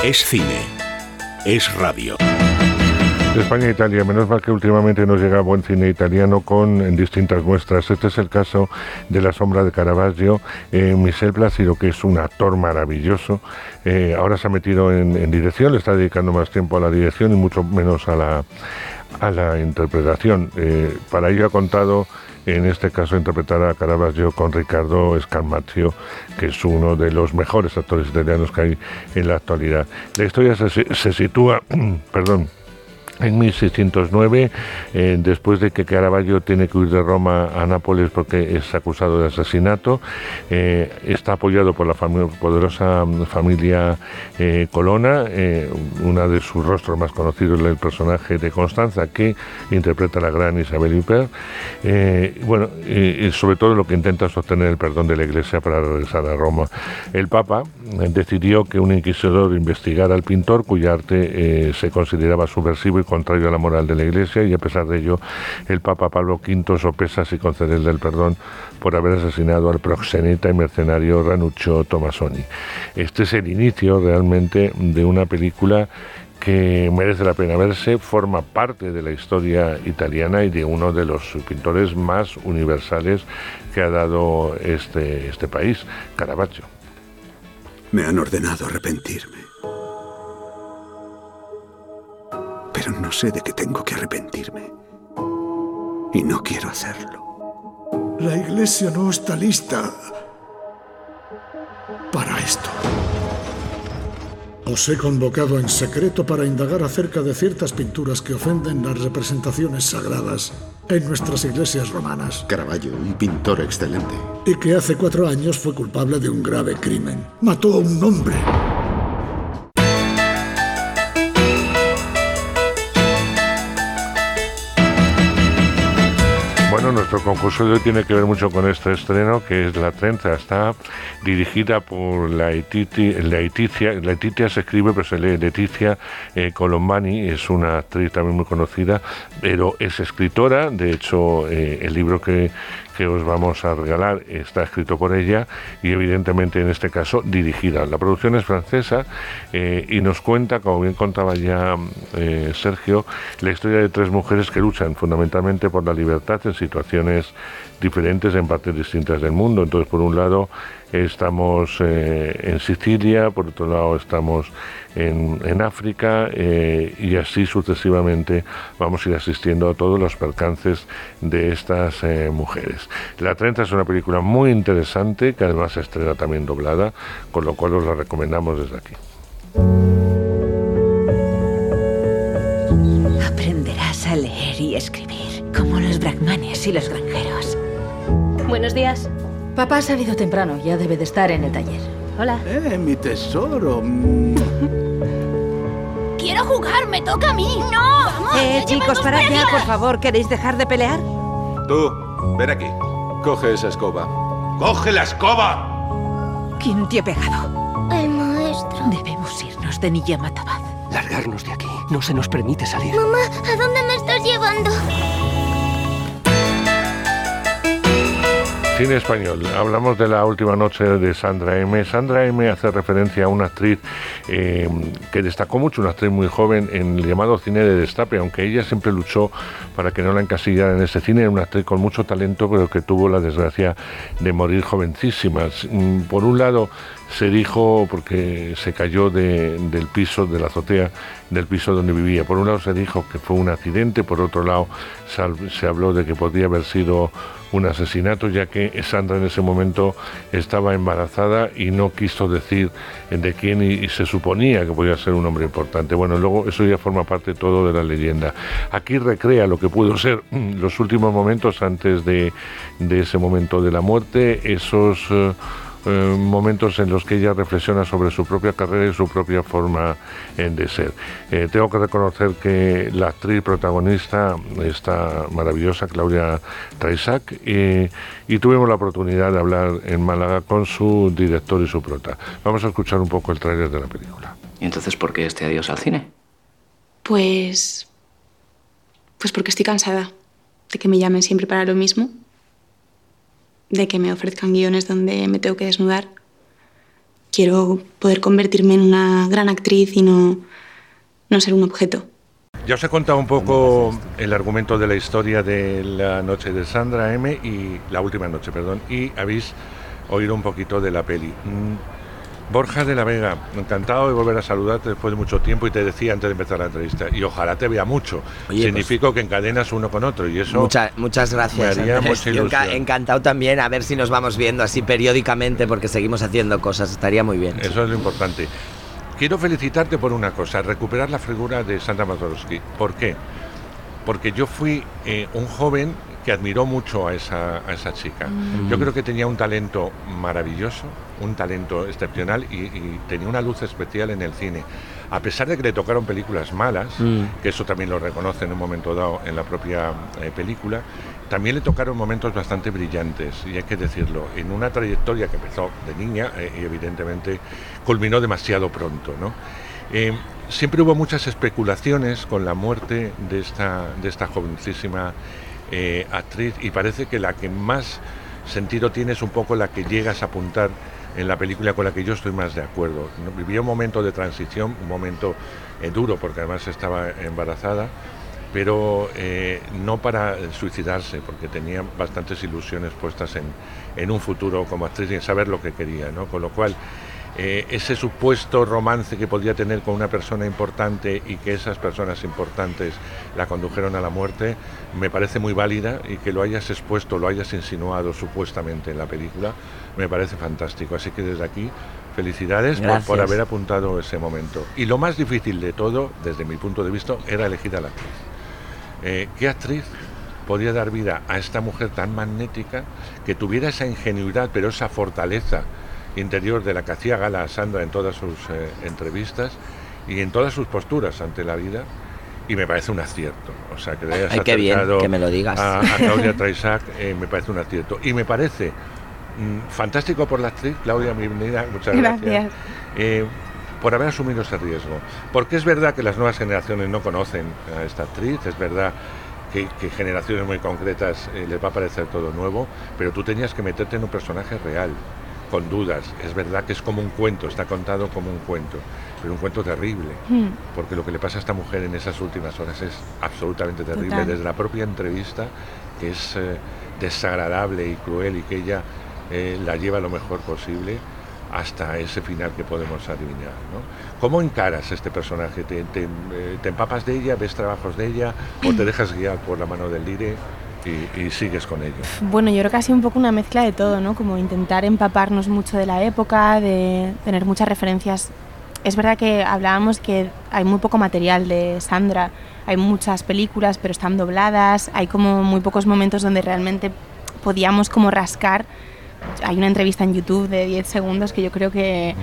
Es cine. Es radio. España e Italia, menos mal que últimamente nos llega buen cine italiano con distintas muestras. Este es el caso de La sombra de Caravaggio. Eh, Michel Plácido, que es un actor maravilloso, eh, ahora se ha metido en, dirección, le está dedicando más tiempo a la dirección y mucho menos a la, a la interpretación. Eh, para ello ha contado en este caso interpretar a Caravaggio con Ricardo Scarmazio, que es uno de los mejores actores italianos que hay en la actualidad. La historia se sitúa, perdón, en 1609, eh, después de que Caravaggio tiene que huir de Roma a Nápoles porque es acusado de asesinato, eh, está apoyado por la poderosa familia eh, Colonna, una de sus rostros más conocidos es el personaje de Constanza, que interpreta la gran Isabel Huppert. Bueno, sobre todo lo que intenta es obtener el perdón de la Iglesia para regresar a Roma. El Papa decidió que un inquisidor investigara al pintor cuya arte se consideraba subversivo contrario a la moral de la Iglesia y a pesar de ello el Papa Pablo V sopesa si concederle el perdón por haber asesinado al proxeneta y mercenario Ranuccio Tomasoni. Este es el inicio realmente de una película que merece la pena verse, forma parte de la historia italiana y de uno de los pintores más universales que ha dado este, este país, Caravaggio. Me han ordenado arrepentirme. Pero no sé de qué tengo que arrepentirme. Y no quiero hacerlo. La iglesia no está lista para esto. Os he convocado en secreto para indagar acerca de ciertas pinturas que ofenden las representaciones sagradas en nuestras iglesias romanas. Caravaggio, un pintor excelente. Y que hace cuatro años fue culpable de un grave crimen. Mató a un hombre. Nuestro concurso de hoy tiene que ver mucho con este estreno, que es La Trenza. Está dirigida por la Leticia, Leticia se escribe, pero se lee Leticia eh, Colombani, es una actriz también muy conocida, pero es escritora. De hecho, eh, el libro que, que os vamos a regalar está escrito por ella y evidentemente en este caso dirigida. La producción es francesa eh, y nos cuenta, como bien contaba ya eh, Sergio, la historia de tres mujeres que luchan fundamentalmente por la libertad en situaciones diferentes en partes distintas del mundo. Entonces, por un lado, estamos eh, en Sicilia, por otro lado, estamos en, África eh, y así sucesivamente vamos a ir asistiendo a todos los percances de estas eh, mujeres. La 30 es una película muy interesante que además se estrena también doblada, con lo cual os la recomendamos desde aquí. Aprenderás a leer y escribir, como los brahmanes y los granjeros. Buenos días. Papá ha salido temprano, ya debe de estar en el taller. Hola. Eh, mi tesoro. Quiero jugar, me toca a mí. No. Vamos, eh, chicos, para ya, por favor. ¿Queréis dejar de pelear? Tú, ven aquí. Coge esa escoba. ¡Coge la escoba! ¿Quién te ha pegado? El maestro. Debemos irnos de Niyamatabad. Largarnos de aquí. No se nos permite salir. Mamá, ¿a dónde me estás llevando? Cine español. Hablamos de la última noche de Sandra M. Sandra M. hace referencia a una actriz eh, que destacó mucho, una actriz muy joven en el llamado cine de destape, aunque ella siempre luchó para que no la encasillaran en ese cine. Una actriz con mucho talento, pero que tuvo la desgracia de morir jovencísima. Mm, por un lado, se dijo, porque se cayó del piso, de la azotea del piso donde vivía. Por un lado se dijo que fue un accidente, por otro lado se, habló de que podría haber sido un asesinato, ya que Sandra en ese momento estaba embarazada y no quiso decir de quién y, se suponía que podía ser un hombre importante. Bueno, luego eso ya forma parte todo de la leyenda. Aquí recrea lo que pudo ser los últimos momentos antes de, ese momento de la muerte, esos... Eh, eh, momentos en los que ella reflexiona sobre su propia carrera y su propia forma eh, de ser. Eh, tengo que reconocer que la actriz protagonista está maravillosa, Claudia Traisac, y tuvimos la oportunidad de hablar en Málaga con su director y su prota. Vamos a escuchar un poco el tráiler de la película. ¿Y entonces por qué este adiós al cine? Pues... Pues porque estoy cansada de que me llamen siempre para lo mismo de que me ofrezcan guiones donde me tengo que desnudar. Quiero poder convertirme en una gran actriz y no, no ser un objeto. Ya os he contado un poco el argumento de la historia de la noche de Sandra M y la última noche, perdón, y habéis oído un poquito de la peli. Borja de la Vega, encantado de volver a saludarte después de mucho tiempo y te decía antes de empezar la entrevista, y ojalá te vea mucho. Oye, pues Significa que encadenas uno con otro y eso... muchas gracias. encantado también a ver si nos vamos viendo así periódicamente porque seguimos haciendo cosas, estaría muy bien. Eso es lo importante. Quiero felicitarte por una cosa, recuperar la figura de Sandra Mazorowski. ¿Por qué? Porque yo fui eh, un joven que admiró mucho a esa, a esa chica. Mm. Yo creo que tenía un talento maravilloso, un talento excepcional y, tenía una luz especial en el cine. A pesar de que le tocaron películas malas, mm. que eso también lo reconoce en un momento dado en la propia eh, película, también le tocaron momentos bastante brillantes, y hay que decirlo, en una trayectoria que empezó de niña eh, y evidentemente culminó demasiado pronto. ¿no? Eh, siempre hubo muchas especulaciones con la muerte de esta, de esta jovencísima eh, actriz y parece que la que más sentido tiene es un poco la que llegas a apuntar en la película con la que yo estoy más de acuerdo. Vivía un momento de transición, un momento eh, duro porque además estaba embarazada, pero eh, no para suicidarse, porque tenía bastantes ilusiones puestas en, en, un futuro como actriz y en saber lo que quería, ¿no? Con lo cual eh, ese supuesto romance que podía tener con una persona importante y que esas personas importantes la condujeron a la muerte, me parece muy válida y que lo hayas expuesto, lo hayas insinuado supuestamente en la película, me parece fantástico. Así que desde aquí, felicidades por, haber apuntado ese momento. Y lo más difícil de todo, desde mi punto de vista, era elegir a la actriz. Eh, ¿Qué actriz podía dar vida a esta mujer tan magnética que tuviera esa ingenuidad, pero esa fortaleza? Interior de la que hacía gala Sandra en todas sus eh, entrevistas y en todas sus posturas ante la vida y me parece un acierto. O sea, que le hayas Ay, qué bien, acercado que me lo digas. A, a Claudia Traisac eh, me parece un acierto. Y me parece mm, fantástico por la actriz, Claudia, bienvenida, muchas gracias. Gracias. Eh, por haber asumido ese riesgo. Porque es verdad que las nuevas generaciones no conocen a esta actriz, es verdad que, que generaciones muy concretas eh, les va a parecer todo nuevo, pero tú tenías que meterte en un personaje real, con dudas. Es verdad que es como un cuento, está contado como un cuento, pero un cuento terrible, Hmm. porque lo que le pasa a esta mujer en esas últimas horas es absolutamente terrible, Total. desde la propia entrevista, que es eh, desagradable y cruel y que ella eh, la lleva lo mejor posible hasta ese final que podemos adivinar. ¿no? ¿Cómo encaras este personaje? ¿Te, te, eh, te empapas de ella, ves trabajos de ella o te dejas guiar por la mano del lire y, y sigues con ello? Bueno, yo creo que ha sido un poco una mezcla de todo, ¿no? Como intentar empaparnos mucho de la época, de tener muchas referencias. Es verdad que hablábamos que hay muy poco material de Sandra, hay muchas películas, pero están dobladas, hay como muy pocos momentos donde realmente podíamos como rascar. Hay una entrevista en YouTube de 10 segundos que yo creo que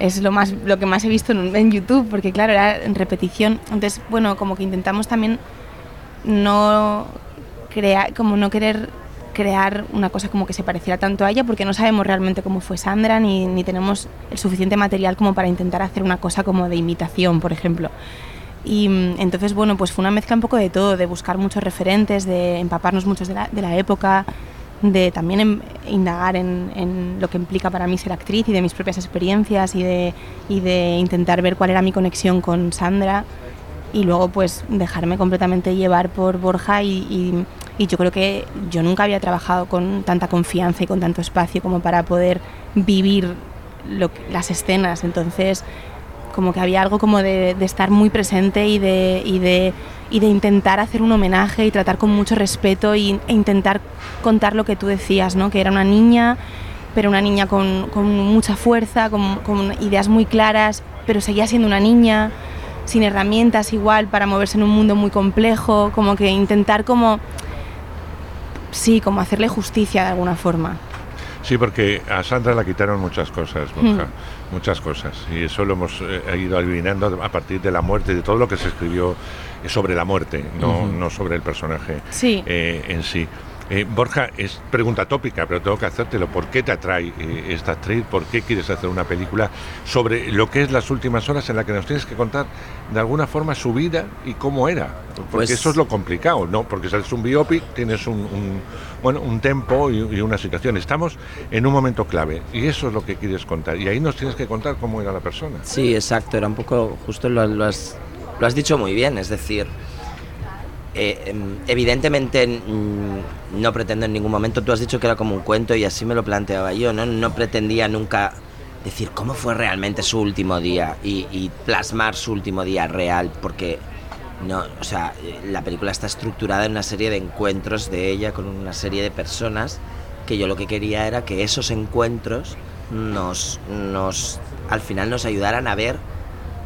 es lo, más, lo que más he visto en, en YouTube, porque claro, era en repetición. Entonces, bueno, como que intentamos también no crear, como no querer crear una cosa como que se pareciera tanto a ella porque no sabemos realmente cómo fue Sandra ni, ni tenemos el suficiente material como para intentar hacer una cosa como de imitación, por ejemplo. Y mm, entonces, bueno, pues fue una mezcla un poco de todo, de buscar muchos referentes, de empaparnos muchos de la, de la época, de también em- indagar en, en lo que implica para mí ser actriz y de mis propias experiencias y de, y de intentar ver cuál era mi conexión con Sandra y luego pues dejarme completamente llevar por Borja y, y- y yo creo que yo nunca había trabajado con tanta confianza y con tanto espacio como para poder vivir las escenas, entonces como que había algo como de, estar muy presente y de, intentar hacer un homenaje y tratar con mucho respeto y, e intentar contar lo que tú decías, ¿no? que era una niña, pero una niña con, con mucha fuerza, con, con ideas muy claras, pero seguía siendo una niña, sin herramientas igual para moverse en un mundo muy complejo, como que intentar como, sí, como hacerle justicia de alguna forma. Sí, porque a Sandra la quitaron muchas cosas, Borja, muchas cosas. Y eso lo hemos eh, ido adivinando a partir de la muerte, de todo lo que se escribió sobre la muerte, no, no sobre el personaje Sí. eh, en sí. Eh, Borja, es pregunta tópica, pero tengo que hacértelo. ¿Por qué te atrae eh, esta actriz? ¿Por qué quieres hacer una película sobre lo que es las últimas horas en la que nos tienes que contar de alguna forma su vida y cómo era? Porque Pues- eso es lo complicado, ¿no? Porque es un biopic, tienes un, un- bueno, un tempo y, y una situación. Estamos en un momento clave y eso es lo que quieres contar. Y ahí nos tienes que contar cómo era la persona. Sí, exacto, era un poco, justo lo, lo has, lo has dicho muy bien, es decir, eh, em, evidentemente no pretendo en ningún momento, tú has dicho que era como un cuento y así me lo planteaba yo, ¿no? No pretendía nunca decir cómo fue realmente su último día y, y plasmar su último día real, porque no, o sea, eh, la película está estructurada en una serie de encuentros de ella con una serie de personas que yo lo que quería era que esos encuentros nos, nos al final nos ayudaran a ver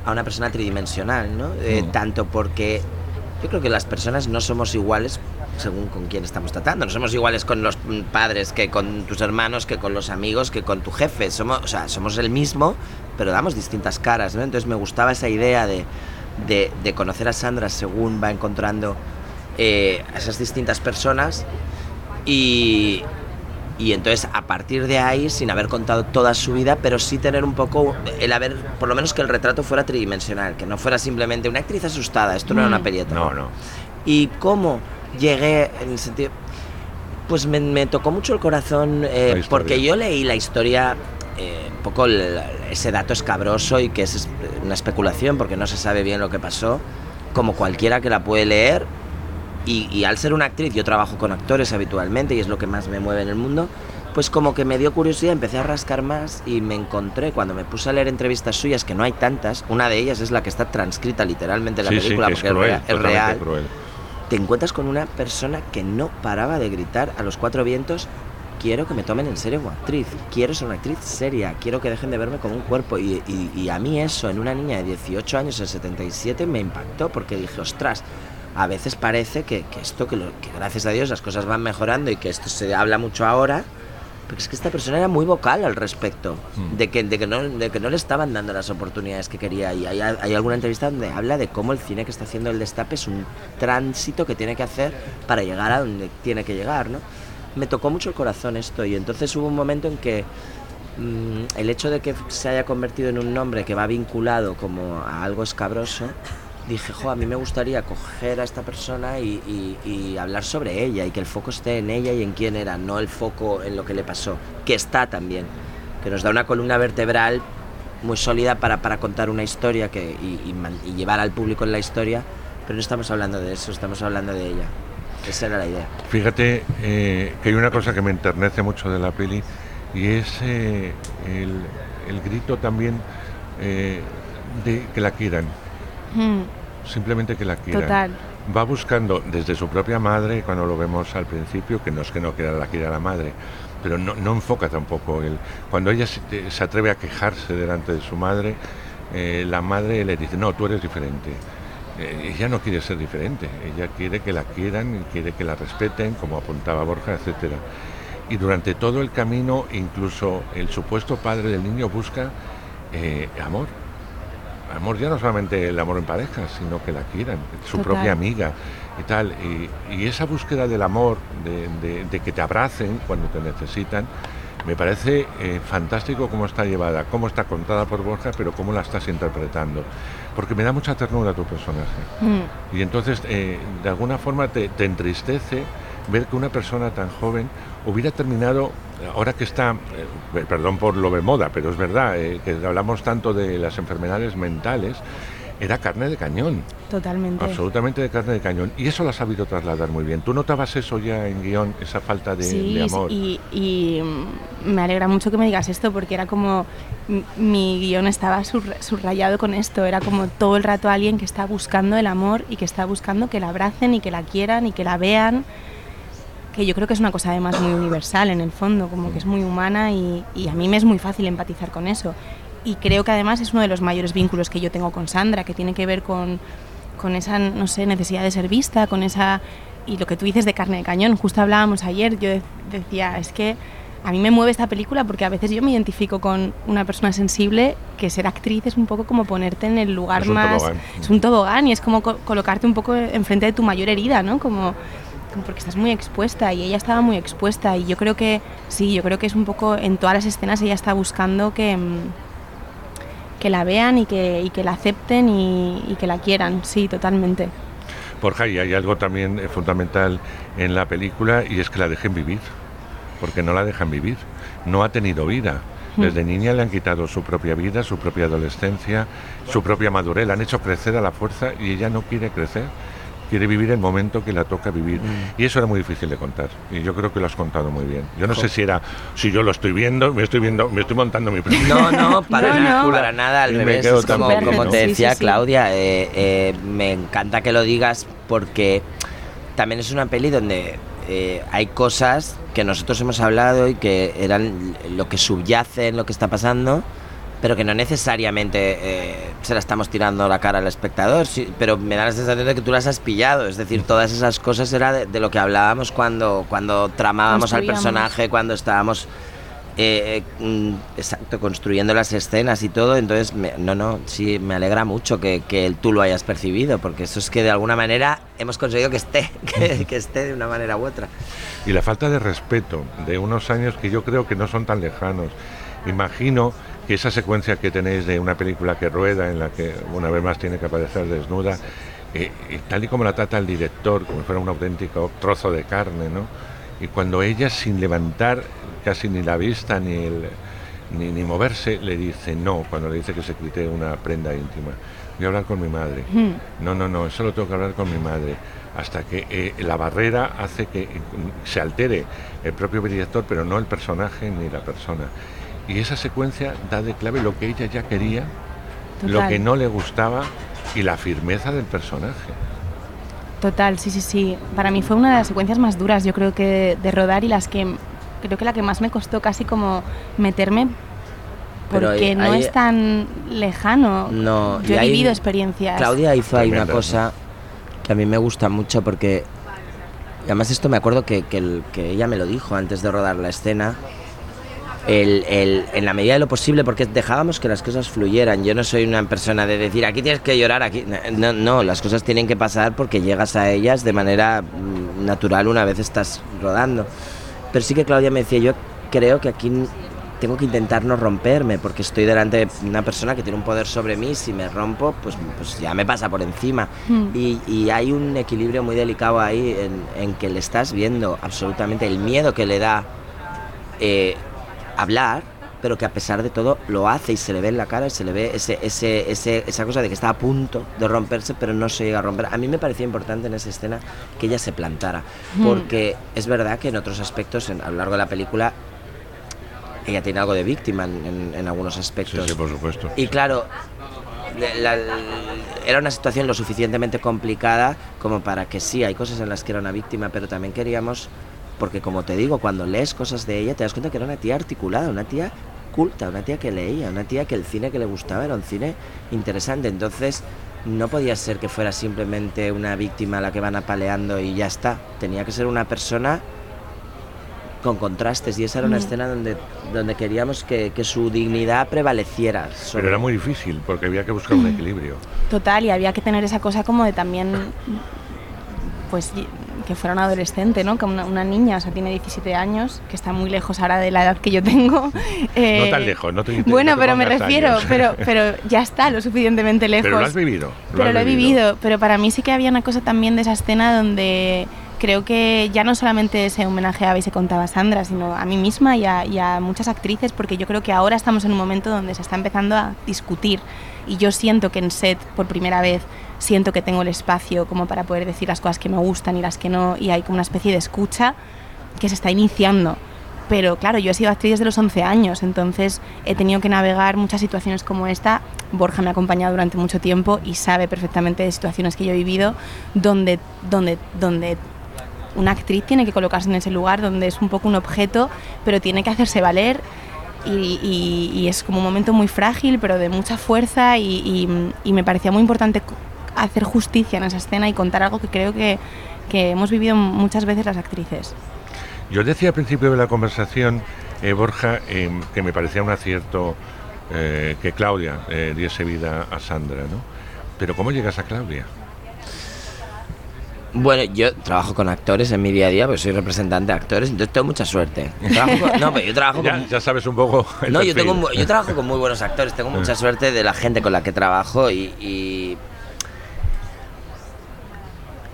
a una persona tridimensional, ¿no? Eh, Mm. Tanto porque yo creo que las personas no somos iguales según con quién estamos tratando. No somos iguales con los padres que con tus hermanos, que con los amigos, que con tu jefe. Somos, o sea, somos el mismo, pero damos distintas caras, ¿no? Entonces me gustaba esa idea de, de, de conocer a Sandra según va encontrando eh, a esas distintas personas y, y entonces a partir de ahí, sin haber contado toda su vida, pero sí tener un poco el haber, por lo menos que el retrato fuera tridimensional, que no fuera simplemente una actriz asustada, esto no era una Mm. de No, no. Y cómo llegué en el sentido... Pues me, me tocó mucho el corazón eh, porque yo leí la historia, eh, un poco el- ese dato escabroso y que es una especulación porque no se sabe bien lo que pasó, como cualquiera que la puede leer. Y, y al ser una actriz, yo trabajo con actores habitualmente y es lo que más me mueve en el mundo, pues como que me dio curiosidad, empecé a rascar más y me encontré cuando me puse a leer entrevistas suyas, que no hay tantas, una de ellas es la que está transcrita literalmente en la Sí, sí, película es porque es cruel, es real cruel. te encuentras con una persona que no paraba de gritar a los cuatro vientos, quiero que me tomen en serio como actriz, quiero ser una actriz seria, quiero que dejen de verme como un cuerpo. Y, y- y a mí eso, en una niña de 18 años, en 77, me impactó porque dije, ostras, a veces parece que, que esto, que, lo- que gracias a Dios las cosas van mejorando y que esto se habla mucho ahora, Porque es que esta persona era muy vocal al respecto, de, que, de, que no, de que no le estaban dando las oportunidades que quería. Y hay, hay alguna entrevista donde habla de cómo el cine que está haciendo el Destape es un tránsito que tiene que hacer para llegar a donde tiene que llegar, ¿no? Me tocó mucho el corazón esto y entonces hubo un momento en que mm, el hecho de que se haya convertido en un nombre que va vinculado como a algo escabroso, dije, jo, a mí me gustaría coger a esta persona y, hablar sobre ella y que el foco esté en ella y en quién era, no el foco en lo que le pasó, que está también, que nos da una columna vertebral muy sólida para, para contar una historia que, y, y, llevar al público en la historia, pero no estamos hablando de eso, estamos hablando de ella. Esa era la idea. Fíjate eh, que hay una cosa que me enternece mucho de la peli y es eh, el, el, grito también eh, de que la quieran. Simplemente que la quieran. Total. Va buscando desde su propia madre, cuando lo vemos al principio, que no es que no quiera la quiera la madre, pero no, no enfoca tampoco él. Cuando ella se, se, atreve a quejarse delante de su madre, la madre le dice, no, tú eres diferente eh, ella no quiere ser diferente, ella quiere que la quieran, y quiere que la respeten, como apuntaba Borja, etcétera. Y durante todo el camino, incluso el supuesto padre del niño busca eh, amor. Amor ya no solamente el amor en pareja, sino que la quieran, su propia amiga y tal. Y, esa búsqueda del amor, de, que te abracen cuando te necesitan, me parece eh, fantástico cómo está llevada, cómo está contada por Borja, pero cómo la estás interpretando porque me da mucha ternura tu personaje. Mm. Y entonces, eh, de alguna forma, te, entristece ver que una persona tan joven hubiera terminado, ahora que está, eh, perdón por lo de moda, pero es verdad, eh, que hablamos tanto de las enfermedades mentales, era carne de cañón. Totalmente. Absolutamente de carne de cañón. Y eso lo has sabido trasladar muy bien. ¿Tú notabas eso ya en guion, esa falta de, sí, amor? Y, y me alegra mucho que me digas esto porque era como mi guion estaba subrayado con esto. Era como todo el rato alguien que está buscando el amor y que está buscando que la abracen y que la quieran y que la vean que yo creo que es una cosa además muy universal en el fondo, como que es muy humana y, y, a mí me es muy fácil empatizar con eso y creo que además es uno de los mayores vínculos que yo tengo con Sandra, que tiene que ver con, con esa, no sé, necesidad de ser vista, con esa... Y lo que tú dices de carne de cañón, justo hablábamos ayer, yo decía, es que a mí me mueve esta película porque a veces yo me identifico con una persona sensible que ser actriz es un poco como ponerte en el lugar más... Es un tobogán y es como colocarte un poco enfrente de tu mayor herida, ¿no? Como porque estás muy expuesta y ella estaba muy expuesta y yo creo que sí, yo creo que es un poco en todas las escenas ella está buscando que mm, que la vean y que, que la acepten y, que la quieran, sí, totalmente. Borja, y hay algo también eh, fundamental en la película y es que la dejen vivir, porque no la dejan vivir, no ha tenido vida. Hmm. Desde niña le han quitado su propia vida, su propia adolescencia, su propia madurez, la han hecho crecer a la fuerza y ella no quiere crecer quiere vivir el momento que la toca vivir. Mm. Y eso era muy difícil de contar. Y yo creo que lo has contado muy bien. Yo no sé si era, si yo lo estoy viendo, me estoy viendo, me estoy montando mi No, no, para, nada, para nada, al revés. como, te decía Claudia, eh, eh, me encanta que lo digas porque también es una peli donde eh, hay cosas que nosotros hemos hablado y que eran lo que subyace en lo que está pasando pero que no necesariamente eh, se la estamos tirando la cara al espectador, pero me da la sensación de que tú las has pillado, es decir, todas esas cosas era de, lo que hablábamos cuando, cuando tramábamos al personaje, cuando estábamos... Eh, mm, exacto, construyendo las escenas y todo, entonces, no, no, sí, me alegra mucho que, que, tú lo hayas percibido, porque eso es que de alguna manera hemos conseguido que esté, que, que, esté de una manera u otra. Y la falta de respeto de unos años que yo creo que no son tan lejanos. Imagino que esa secuencia que tenéis de una película que rueda, en la que una vez más tiene que aparecer desnuda, eh, tal y como la trata el director, como si fuera un auténtico trozo de carne, ¿no? Y cuando ella, sin levantar casi ni la vista ni, el, ni, moverse, le dice no, cuando le dice que se quite una prenda íntima. Voy a hablar con mi madre. No, no, no, eso lo tengo que hablar con mi madre. Hasta que eh, la barrera hace que se altere el propio director, pero no el personaje ni la persona. Y esa secuencia da de clave lo que ella ya quería, lo que no le gustaba y la firmeza del personaje. Total, sí, sí, sí. Para mí fue una de las secuencias más duras, yo creo que de rodar y las que creo que la que más me costó casi como meterme porque no es tan lejano. No, yo he vivido experiencias. Claudia hizo ahí una cosa que a mí me gusta mucho porque además esto me acuerdo que, que, que ella me lo dijo antes de rodar la escena el, el- en la medida de lo posible, porque dejábamos que las cosas fluyeran. Yo no soy una persona de decir, aquí tienes que llorar, aquí. No, no, las cosas tienen que pasar porque llegas a ellas de manera mm, natural una vez estás rodando. Pero sí que Claudia me decía, yo creo que aquí tengo que intentar no romperme, porque estoy delante de una persona que tiene un poder sobre mí, si me rompo, pues, pues ya me pasa por encima. Mm. Y, y hay un equilibrio muy delicado ahí en, en que le estás viendo absolutamente el miedo que le da eh, hablar, pero que a pesar de todo lo hace y se le ve en la cara y se le ve ese, ese, ese- esa cosa de que está a punto de romperse, pero no se llega a romper. A mí me parecía importante en esa escena que ella se plantara, Mm. porque es verdad que en otros aspectos, en- a lo largo de la película, ella tiene algo de víctima en, en- en algunos aspectos. Sí, sí, por supuesto. Y claro, la- la- era una situación lo suficientemente complicada como para que sí, hay cosas en las que era una víctima, pero también queríamos, porque como te digo, cuando lees cosas de ella, te das cuenta que era una tía articulada, una tía culta, una tía que leía, una tía que el cine que le gustaba era un cine interesante. Entonces, no podía ser que fuera simplemente una víctima a la que van apaleando y ya está. Tenía que ser una persona con contrastes y esa era una Mm. escena donde, donde queríamos que, que su dignidad prevaleciera. sobre- Pero era muy difícil porque había que buscar un equilibrio. Total, y había que tener esa cosa como de también, pues que fuera una adolescente, ¿no? Como una, una niña, o sea, tiene 17 años, que está muy lejos ahora de la edad que yo tengo. Eh, no tan lejos, no te Bueno, no te pero me refiero, años. pero, pero ya está lo suficientemente lejos. Pero lo has vivido. Pero has lo he vivido, pero para mí sí que había una cosa también de esa escena donde creo que ya no solamente se homenajeaba y se contaba a Sandra, sino a mí misma y a, y a muchas actrices, porque yo creo que ahora estamos en un momento donde se está empezando a discutir y yo siento que en set, por primera vez, siento que tengo el espacio como para poder decir las cosas que me gustan y las que no, y hay como una especie de escucha que se está iniciando. Pero claro, yo he sido actriz desde los 11 años, entonces he tenido que navegar muchas situaciones como esta. Borja me ha acompañado durante mucho tiempo y sabe perfectamente de situaciones que yo he vivido donde, donde, donde una actriz tiene que colocarse en ese lugar donde es un poco un objeto, pero tiene que hacerse valer y, y- y es como un momento muy frágil, pero de mucha fuerza y, y- me parecía muy importante hacer justicia en esa escena y contar algo que creo que, que hemos vivido muchas veces las actrices. Yo decía al principio de la conversación, eh, Borja, eh, que me parecía un acierto eh, que Claudia eh, diese vida a Sandra, ¿no? Pero ¿cómo llegas a Claudia? Bueno, yo trabajo con actores en mi día a día, porque soy representante de actores, entonces tengo mucha suerte. Trabajo con- no, pero yo trabajo ya, con... ya sabes un poco. el No, yo, tengo, yo trabajo con muy buenos actores, tengo mucha Ah. suerte de la gente con la que trabajo y, y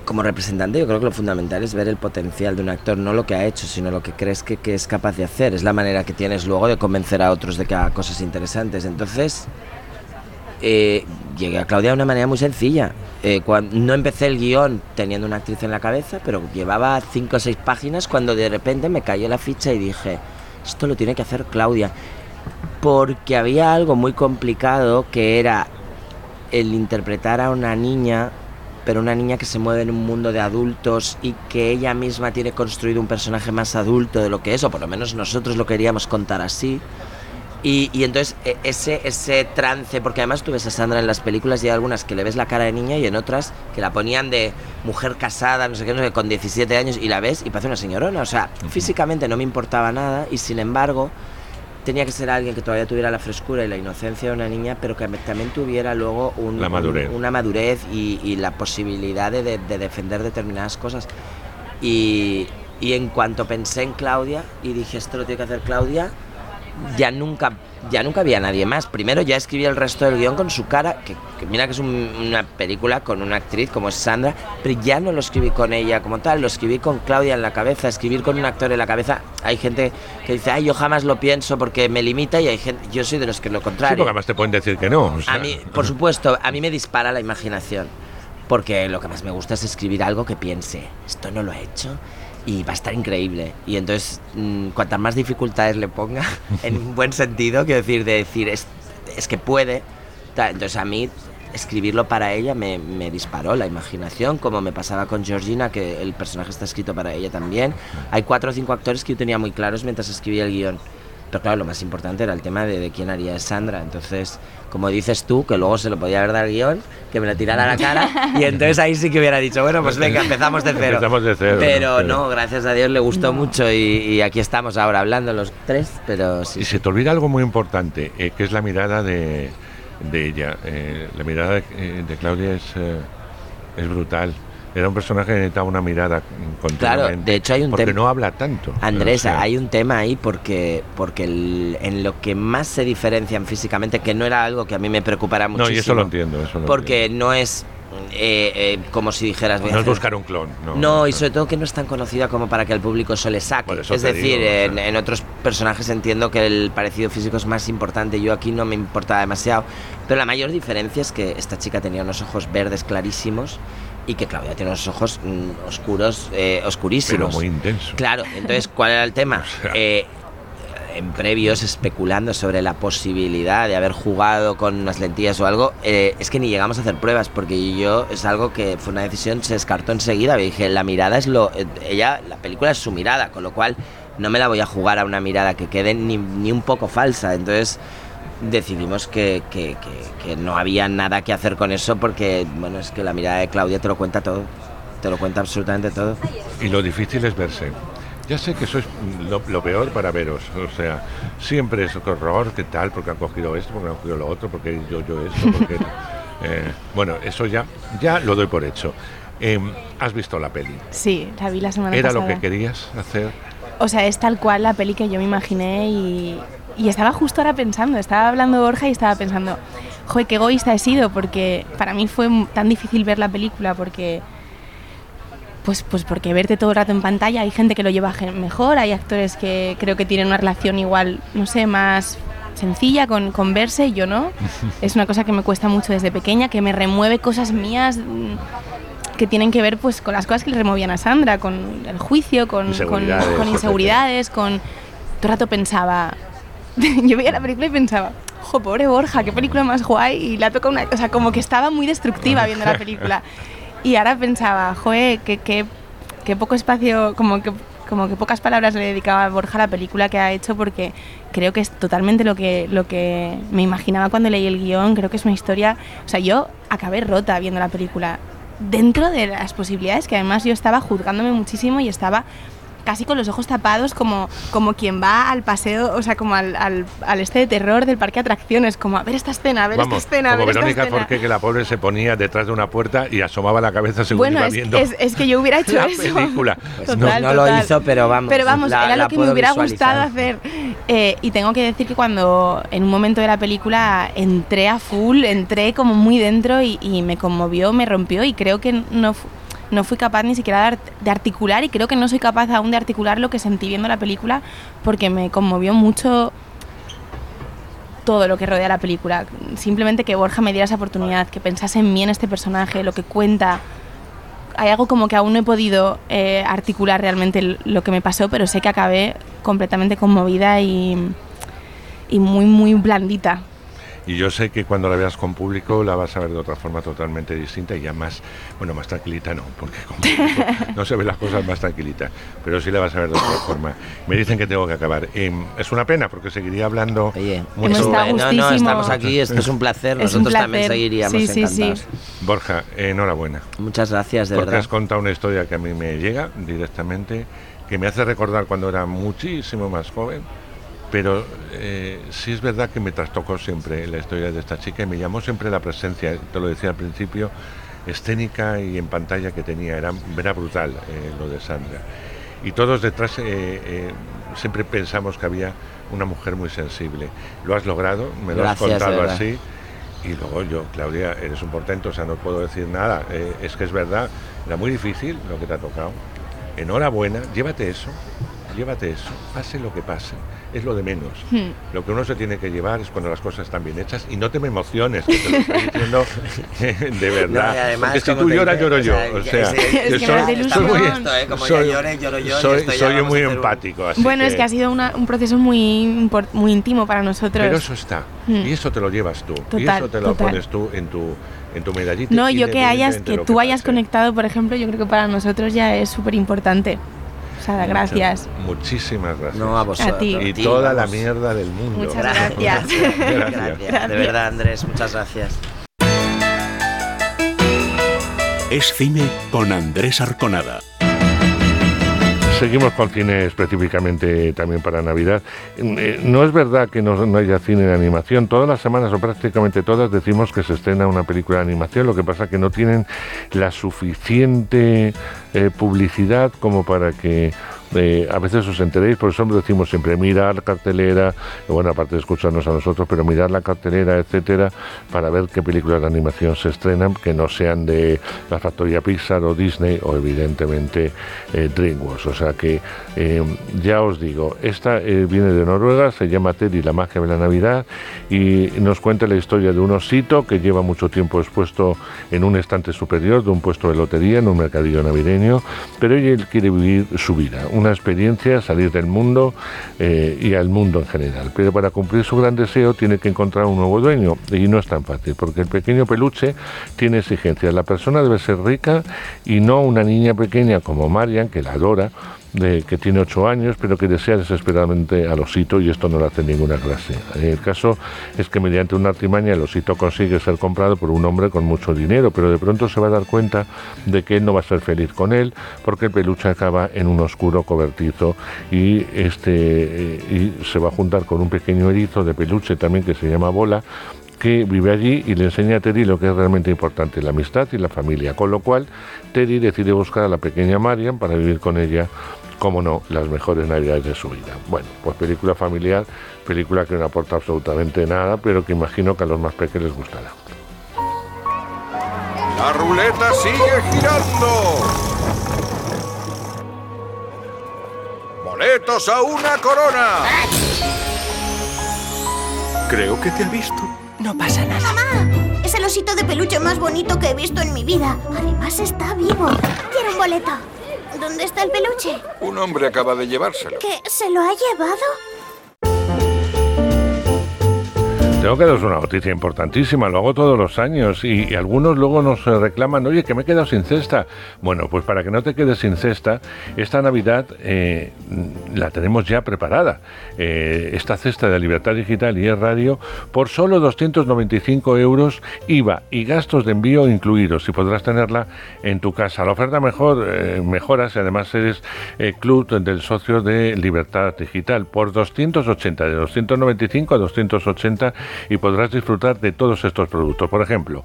como representante yo creo que lo fundamental es ver el potencial de un actor, no lo que ha hecho, sino lo que crees que, es capaz de hacer. Es la manera que tienes luego de convencer a otros de que haga cosas interesantes. Entonces, eh, llegué a Claudia de una manera muy sencilla. Eh, cuan- no empecé el guion teniendo una actriz en la cabeza, pero llevaba cinco o seis páginas cuando de repente me cayó la ficha y dije, esto lo tiene que hacer Claudia. Porque había algo muy complicado que era el interpretar a una niña, pero una niña que se mueve en un mundo de adultos y que ella misma tiene construido un personaje más adulto de lo que es, o por lo menos nosotros lo queríamos contar así. Y, y entonces e- ese, ese trance, porque además tú ves a Sandra en las películas y hay algunas que le ves la cara de niña y en otras que la ponían de mujer casada, no sé qué, no sé qué, con 17 años y la ves y parece una señorona. O sea, físicamente no me importaba nada y sin embargo tenía que ser alguien que todavía tuviera la frescura y la inocencia de una niña, pero que también tuviera luego un- La madurez. un- una madurez y, y la posibilidad de, de- de defender determinadas cosas. Y, y en cuanto pensé en Claudia y dije, esto lo tiene que hacer Claudia, ya nunca, ya nunca había nadie más. Primero ya escribí el resto del guion con su cara, que, que mira que es un- una película con una actriz como es Sandra, pero ya no lo escribí con ella como tal, lo escribí con Claudia en la cabeza, escribir con un actor en la cabeza. Hay gente que dice, ay, yo jamás lo pienso porque me limita y hay gente, yo soy de los que lo Sí, contrario. porque además te pueden decir que no. o sea, A mí, por supuesto, a mí me dispara la imaginación. Porque lo que más me gusta es escribir algo que piense, esto no lo he hecho y va a estar increíble. Y entonces, mm, cuantas más dificultades le ponga, en un buen sentido, quiero decir, de decir, es, es que puede. Entonces a mí escribirlo para ella me, me disparó la imaginación, como me pasaba con Georgina, que el personaje está escrito para ella también. Hay cuatro o cinco actores que yo tenía muy claros mientras escribía el guion. Pero claro, lo más importante era el tema de, de quién haría Sandra. Entonces, como dices tú, que luego se lo podía haber dado el guion, que me lo tirara a la cara, y entonces ahí sí que hubiera dicho, bueno, pues venga, empezamos de cero. Empezamos de cero, Pero ¿no? no, gracias a Dios le gustó mucho y, y aquí estamos ahora hablando los tres, pero sí. Y se te olvida algo muy importante, eh, que es la mirada de, de ella. Eh, la mirada de, eh, de Claudia es, eh, es brutal. Era un personaje que necesitaba una mirada continuamente. de hecho hay un Porque tem- no habla tanto. Andrés, O sea, hay un tema ahí porque, porque el- en lo que más se diferencian físicamente, que no era algo que a mí me preocupara muchísimo. No, y eso lo entiendo. Eso lo Porque no es eh, eh, como si dijeras... No es buscar un clon. No, No, y sobre todo que no es tan conocida como para que el público se le saque. Es decir, digo, en, en otros personajes entiendo que el parecido físico es más importante. Yo aquí no me importaba demasiado. Pero la mayor diferencia es que esta chica tenía unos ojos verdes clarísimos y que Claudia tiene unos ojos mm, oscuros, eh, oscurísimos. Pero muy intenso. Claro, entonces, ¿cuál era el tema? Eh, en previos especulando sobre la posibilidad de haber jugado con unas lentillas o algo, eh, es que ni llegamos a hacer pruebas, porque yo es algo que fue una decisión, se descartó enseguida. Dije, la mirada es lo. eh, Ella, la película es su mirada, con lo cual no me la voy a jugar a una mirada que quede ni, ni un poco falsa. Entonces decidimos que, que- que- que no había nada que hacer con eso, porque, bueno, es que la mirada de Claudia te lo cuenta todo. Te lo cuenta absolutamente todo. Y lo difícil es verse. Ya sé que eso es lo, lo peor para veros. O sea, siempre es horror, ¿qué tal? Porque han cogido esto, porque han cogido lo otro, porque yo, yo esto, porque... eh, bueno, eso ya, ya lo doy por hecho. Em, ¿Has visto la peli? Sí, la vi la semana ¿Era pasada. lo que querías hacer? O sea, es tal cual la peli que yo me imaginé y, y estaba justo ahora pensando, estaba hablando Borja y estaba pensando, joder, qué egoísta he sido, porque para mí fue tan difícil ver la película, porque pues, pues porque verte todo el rato en pantalla, hay gente que lo lleva mejor, hay actores que creo que tienen una relación igual, no sé, más sencilla con, con verse y yo no. Es una cosa que me cuesta mucho desde pequeña, que me remueve cosas mías mm, que tienen que ver pues con las cosas que le removían a Sandra, con el juicio, con, Inseguridades, con inseguridades, con... Todo el rato pensaba... yo veía la película y pensaba, jo, pobre Borja, qué película más guay, y la toca una... O sea, como que estaba muy destructiva viendo la película. Y ahora pensaba, joe, qué, qué, qué poco espacio, como que, como que pocas palabras le dedicaba a Borja a la película que ha hecho, porque creo que es totalmente lo que, lo que me imaginaba cuando leí el guion. Creo que es una historia. O sea, yo acabé rota viendo la película. Dentro de las posibilidades, que además yo estaba juzgándome muchísimo y estaba casi con los ojos tapados, como, como quien va al paseo, o sea, como al, al, al este de terror del parque de atracciones, como a ver esta escena, a ver Vamos, esta escena, a como ver esta Verónica escena. Forqué, que la pobre se ponía detrás de una puerta y asomaba la cabeza según Bueno, iba es, viendo es, es que yo hubiera hecho la eso. película. Pues Total, no, no lo hizo, pero vamos. Pero vamos, la- era lo que me hubiera gustado hacer. Eh, y tengo que decir que cuando en un momento de la película entré a full, entré como muy dentro y, y me conmovió, me rompió y creo que no, no fui capaz ni siquiera de, art- de articular y creo que no soy capaz aún de articular lo que sentí viendo la película porque me conmovió mucho todo lo que rodea la película. Simplemente que Borja me diera esa oportunidad, que pensase en mí, en este personaje, lo que cuenta. Hay algo como que aún no he podido eh, articular realmente lo que me pasó, pero sé que acabé completamente conmovida y, y muy, muy blandita. Y yo sé que cuando la veas con público la vas a ver de otra forma totalmente distinta y ya más, bueno, más tranquilita no, porque con público no se ven las cosas más tranquilitas, pero sí la vas a ver de otra forma. Me dicen que tengo que acabar. Em, es una pena porque seguiría hablando mucho. Hemos estado No, no, estamos aquí, esto es un placer, Es un nosotros también placer. seguiríamos Sí, sí, sí. Borja, enhorabuena. Muchas gracias, de porque verdad. has contado una historia que a mí me llega directamente, que me hace recordar cuando era muchísimo más joven, pero eh, sí es verdad que me trastocó siempre la historia de esta chica y me llamó siempre la presencia, te lo decía al principio, escénica y en pantalla que tenía, era, era brutal eh, lo de Sandra. Y todos detrás eh, siempre pensamos que había una mujer muy sensible. Lo has logrado, me lo Gracias, has contado así. Y luego yo, Claudia, eres un portento, o sea, no puedo decir nada. Es que es verdad, era muy difícil lo que te ha tocado. Enhorabuena, llévate eso, llévate eso, pase lo que pase, es lo de menos. Hmm. Lo que uno se tiene que llevar es cuando las cosas están bien hechas y no te me emociones, que te lo estoy diciendo de verdad. No, además, Porque si tú lloras, lloro yo. O sea, que soy, muy, empático. Así bueno, es que ha sido una- un proceso muy, muy íntimo para nosotros. Pero eso está. Hmm. Y eso te lo llevas tú. y eso te lo total. pones tú en tu, en tu medallita. No, yo que hayas, que lo tú hayas conectado, por ejemplo, yo creo que para nosotros ya es súper importante. Pasada, gracias. Muchísimas gracias. No a vosotros. A ti. Y ti, toda la mierda del mundo. Muchas gracias. Gracias. De verdad, Andrés, muchas gracias. Es cine con Andrés Arconada. Seguimos con cine específicamente también para Navidad. Eh, No es verdad que no, no haya cine de animación. Todas las semanas o prácticamente todas decimos que se estrena una película de animación. Lo que pasa es que no tienen la suficiente eh, publicidad como para que eh, a veces os enteréis. Por eso decimos siempre mirar cartelera, bueno, aparte de escucharnos a nosotros, pero mirar la cartelera, etcétera, para ver qué películas de animación se estrenan, que no sean de la factoría Pixar o Disney o evidentemente eh, DreamWorks. O sea que eh, ya os digo, esta eh, viene de Noruega, se llama Teddy, la magia de la Navidad, y nos cuenta la historia de un osito que lleva mucho tiempo expuesto en un estante superior de un puesto de lotería en un mercadillo navideño, pero él quiere vivir su vida, una experiencia, salir del mundo eh, y al mundo en general. Pero para cumplir su gran deseo tiene que encontrar un nuevo dueño y no es tan fácil, porque el pequeño peluche tiene exigencias. La persona debe ser rica y no una niña pequeña como Marian, que la adora, de, que tiene ocho años, pero que desea desesperadamente al osito y esto no lo hace ninguna clase. El caso es que mediante una artimaña el osito consigue ser comprado por un hombre con mucho dinero, pero de pronto se va a dar cuenta de que él no va a ser feliz con él porque el peluche acaba en un oscuro cobertizo y este eh, y se va a juntar con un pequeño erizo de peluche también que se llama Bola que vive allí y le enseña a Teddy lo que es realmente importante, la amistad y la familia. Con lo cual, Teddy decide buscar a la pequeña Marian para vivir con ella, como no, las mejores navidades de su vida. Bueno, pues película familiar, película que no aporta absolutamente nada, pero que imagino que a los más pequeños les gustará. La ruleta sigue girando. Boletos a una corona. Creo que te ha visto. No pasa nada. ¡Mamá! Es el osito de peluche más bonito que he visto en mi vida. Además está vivo. Quiero un boleto. ¿Dónde está el peluche? Un hombre acaba de llevárselo. ¿Que se lo ha llevado? Tengo que daros una noticia importantísima, lo hago todos los años y, algunos luego nos eh, reclaman, oye, que me he quedado sin cesta. Bueno, pues para que no te quedes sin cesta, esta Navidad eh, la tenemos ya preparada. Eh, esta cesta de Libertad Digital y es radio por solo 295 euros IVA y gastos de envío incluidos y podrás tenerla en tu casa. La oferta mejor eh, mejoras y además eres club del socio de Libertad Digital por 280, de 295 a 280 y podrás disfrutar de todos estos productos. Por ejemplo,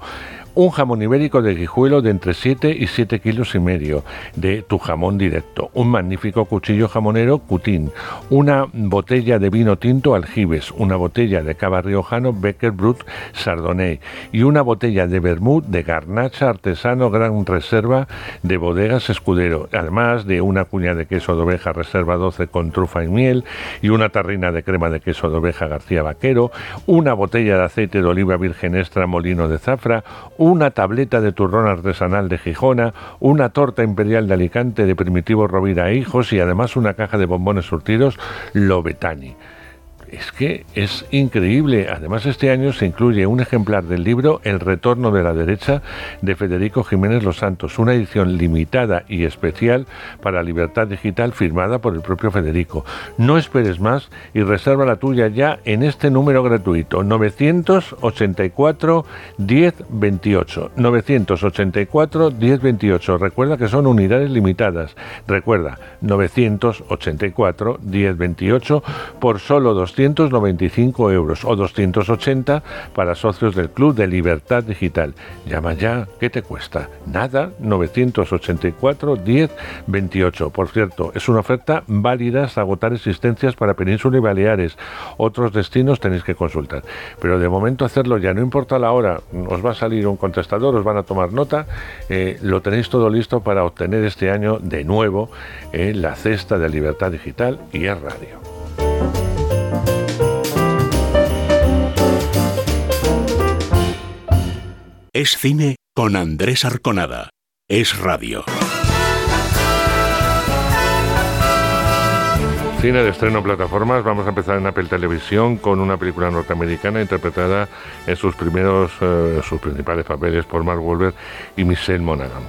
un jamón ibérico de guijuelo de entre 7 y 7 kilos y medio de tu jamón directo, un magnífico cuchillo jamonero Cutín, una botella de vino tinto Aljibes, una botella de cava riojano Becker Brut Chardonnay. Y una botella de vermut de garnacha artesano Gran Reserva de bodegas Escudero, además de una cuña de queso de oveja Reserva 12 con trufa y miel. Y una tarrina de crema de queso de oveja García Vaquero, una botella de aceite de oliva virgen extra molino de zafra, una tableta de turrón artesanal de Gijona, una torta imperial de Alicante de Primitivo Rovira e Hijos y además una caja de bombones surtidos Lobetani. Es que es increíble. Además, este año se incluye un ejemplar del libro El retorno de la derecha de Federico Jiménez Los Santos, una edición limitada y especial para Libertad Digital firmada por el propio Federico. No esperes más y reserva la tuya ya en este número gratuito 984 1028 984 1028. Recuerda que son unidades limitadas. Recuerda 984 1028 por solo 295 euros o 280 para socios del Club de Libertad Digital. Llama ya, ¿qué te cuesta? Nada, 984 10 28. Por cierto, es una oferta válida hasta agotar existencias para Península y Baleares. Otros destinos tenéis que consultar. Pero de momento hacerlo ya, no importa la hora, os va a salir un contestador, os van a tomar nota, eh, lo tenéis todo listo para obtener este año de nuevo eh, la cesta de Libertad Digital y es radio. Es cine con Andrés Arconada. Es radio. Cine de estreno en plataformas. Vamos a empezar en Apple Televisión con una película norteamericana interpretada en sus primeros, eh, sus principales papeles por Mark Wahlberg y Michelle Monaghan.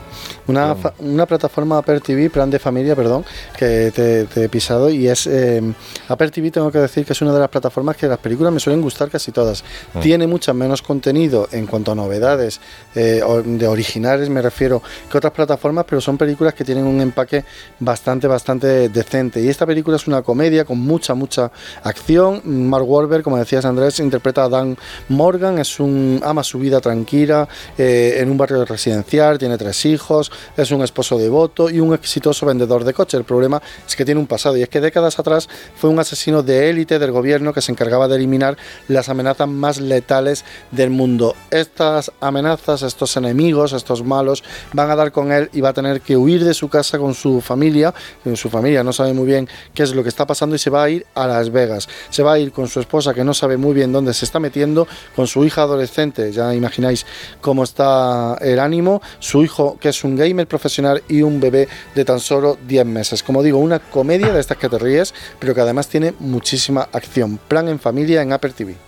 Una, una plataforma Apple TV, plan de familia, perdón, que te, te he pisado y es eh, Apple TV tengo que decir que es una de las plataformas que las películas me suelen gustar casi todas. Mm. Tiene mucho menos contenido en cuanto a novedades eh, de originales me refiero que otras plataformas, pero son películas que tienen un empaque bastante, bastante decente. Y esta película es una comedia con mucha, mucha acción. Mark Wahlberg, como decías Andrés, interpreta a Dan Morgan, es un ama su vida tranquila eh, en un barrio residencial, tiene tres hijos, es un esposo devoto y un exitoso vendedor de coches. El problema es que tiene un pasado y es que décadas atrás fue un asesino de élite del gobierno que se encargaba de eliminar las amenazas más letales del mundo. Estas amenazas, estos enemigos, estos malos, van a dar con él y va a tener que huir de su casa con su familia. Su familia no sabe muy bien qué es lo que está pasando y se va a ir a Las Vegas. Se va a ir con su esposa que no sabe muy bien dónde se está metiendo, con su hija adolescente, ya imagináis cómo está el ánimo, su hijo que es un gamer profesional y un bebé de tan solo 10 meses. Como digo, una comedia de estas que te ríes, pero que además tiene muchísima acción. Plan en familia en Apple TV.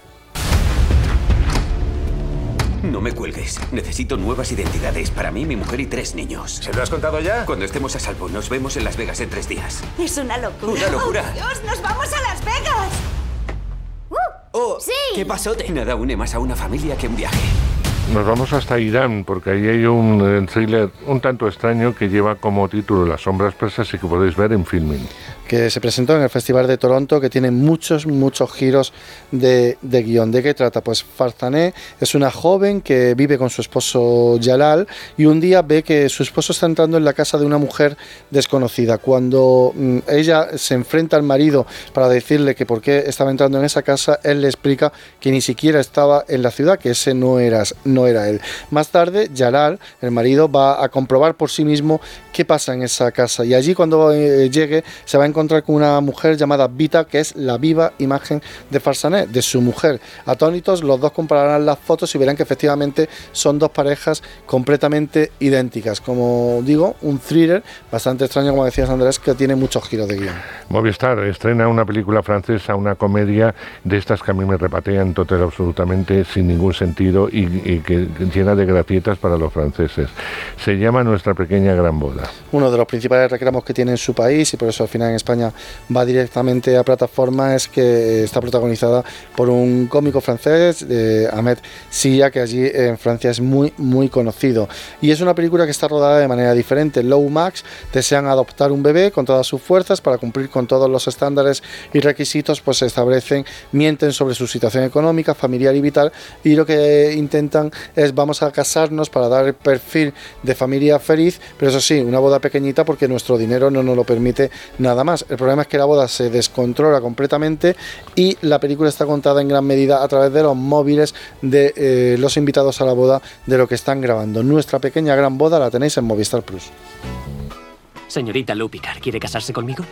No me cuelgues. Necesito nuevas identidades para mí, mi mujer y tres niños. ¿Se lo has contado ya? Cuando estemos a salvo, nos vemos en Las Vegas en tres días. Es una locura. Una locura. ¡Oh, Dios, nos vamos a Las Vegas. Oh, sí. ¿Qué pasote? Nada une más a una familia que un viaje. Nos vamos hasta Irán porque ahí hay un eh, thriller un tanto extraño que lleva como título Las sombras persas y que podéis ver en filming. que se presentó en el Festival de Toronto, que tiene muchos, muchos giros de, de guion. ¿De qué trata? Pues Farzané es una joven que vive con su esposo Jalal y un día ve que su esposo está entrando en la casa de una mujer desconocida. Cuando mm, ella se enfrenta al marido para decirle que por qué estaba entrando en esa casa, él le explica que ni siquiera estaba en la ciudad, que ese no era, no era él. Más tarde, Jalal, el marido, va a comprobar por sí mismo qué pasa en esa casa y allí cuando eh, llegue se va a encontrar con una mujer llamada Vita, que es la viva imagen de Farsané, de su mujer. Atónitos, los dos compararán las fotos y verán que efectivamente son dos parejas completamente idénticas. Como digo, un thriller bastante extraño, como decías Andrés, que tiene muchos giros de guion. Movistar estrena una película francesa, una comedia de estas que a mí me repatean total absolutamente sin ningún sentido y, y que llena de gracietas para los franceses. Se llama Nuestra pequeña gran boda. Uno de los principales reclamos que tiene en su país y por eso al final en España va directamente a plataforma es que está protagonizada por un cómico francés, eh, Ahmed Silla, que allí en Francia es muy muy conocido. Y es una película que está rodada de manera diferente. Low Max desean adoptar un bebé con todas sus fuerzas para cumplir con todos los estándares y requisitos, pues se establecen, mienten sobre su situación económica, familiar y vital y lo que intentan es vamos a casarnos para dar el perfil de familia feliz, pero eso sí, una boda pequeñita porque nuestro dinero no nos lo permite nada más. El problema es que la boda se descontrola completamente y la película está contada en gran medida a través de los móviles de eh, los invitados a la boda de lo que están grabando. Nuestra pequeña gran boda la tenéis en Movistar Plus. Señorita Lupicar, ¿quiere casarse conmigo?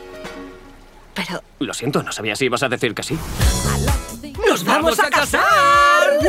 Pero... Lo siento, no sabía si ibas a decir que sí. ¡Nos vamos a casar!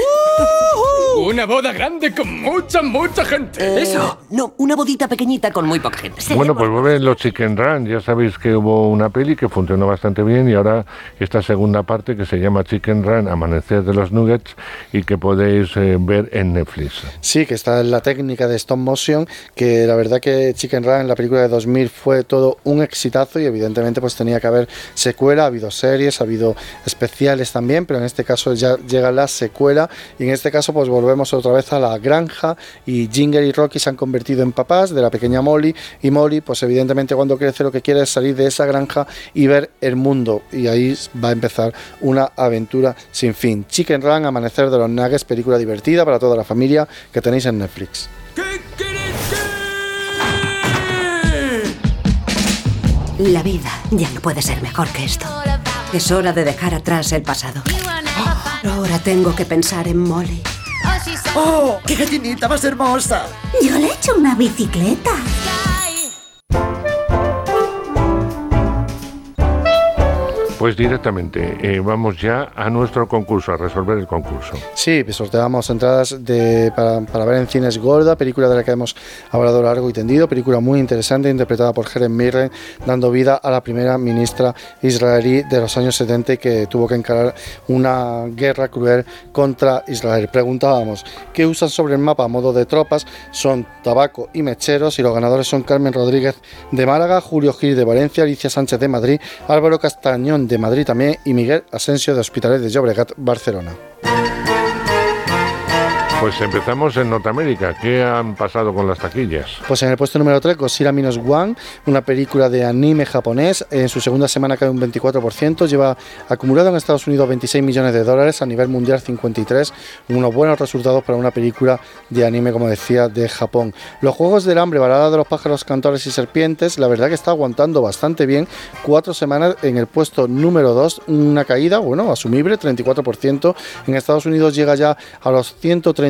Una boda grande con mucha, mucha gente. Eso. No, una bodita pequeñita con muy poca gente. Bueno, pues vuelven los Chicken Run. Ya sabéis que hubo una peli que funcionó bastante bien y ahora esta segunda parte que se llama Chicken Run, Amanecer de los Nuggets y que podéis eh, ver en Netflix. Sí, que está en la técnica de stop motion, que la verdad que Chicken Run, la película de 2000, fue todo un exitazo y evidentemente pues tenía que haber secuela, ha habido series, ha habido especiales también, pero en este caso ya llega la secuela y en este caso pues volvemos otra vez a la granja y Ginger y Rocky se han convertido en papás de la pequeña Molly y Molly pues evidentemente cuando crece lo que quiere es salir de esa granja y ver el mundo y ahí va a empezar una aventura sin fin. Chicken Run, Amanecer de los Nuggets, película divertida para toda la familia que tenéis en Netflix. La vida ya no puede ser mejor que esto. Es hora de dejar atrás el pasado. Ahora tengo que pensar en Molly. ¡Oh! ¡Qué gallinita más hermosa! Yo le he hecho una bicicleta. Pues Pues directamente, eh, vamos ya a nuestro concurso, a resolver el concurso. Sí, sorteamos entradas de, para, para, ver en cines Gorda, película de la que hemos hablado largo y tendido, película muy interesante, interpretada por Helen Mirren, dando vida a la primera ministra israelí de los años 70 que tuvo que encarar una guerra cruel contra Israel. Preguntábamos, ¿qué usan sobre el mapa a modo de tropas? Son tabaco y mecheros y los ganadores son Carmen Rodríguez de Málaga, Julio Gil de Valencia, Alicia Sánchez de Madrid, Álvaro Castañón de Madrid también y Miguel Asensio de Hospitales de Llobregat, Barcelona. Pues empezamos en Norteamérica. ¿Qué han pasado con las taquillas? Pues en el puesto número 3, Godzilla Minus One, una película de anime japonés. En su segunda semana cae un 24%. Lleva acumulado en Estados Unidos 26 millones de dólares, a nivel mundial 53. Unos buenos resultados para una película de anime, como decía, de Japón. Los Juegos del Hambre, balada de los pájaros, cantores y serpientes, la verdad que está aguantando bastante bien. Cuatro semanas en el puesto número 2, una caída, bueno, asumible, 34%. En Estados Unidos llega ya a los 130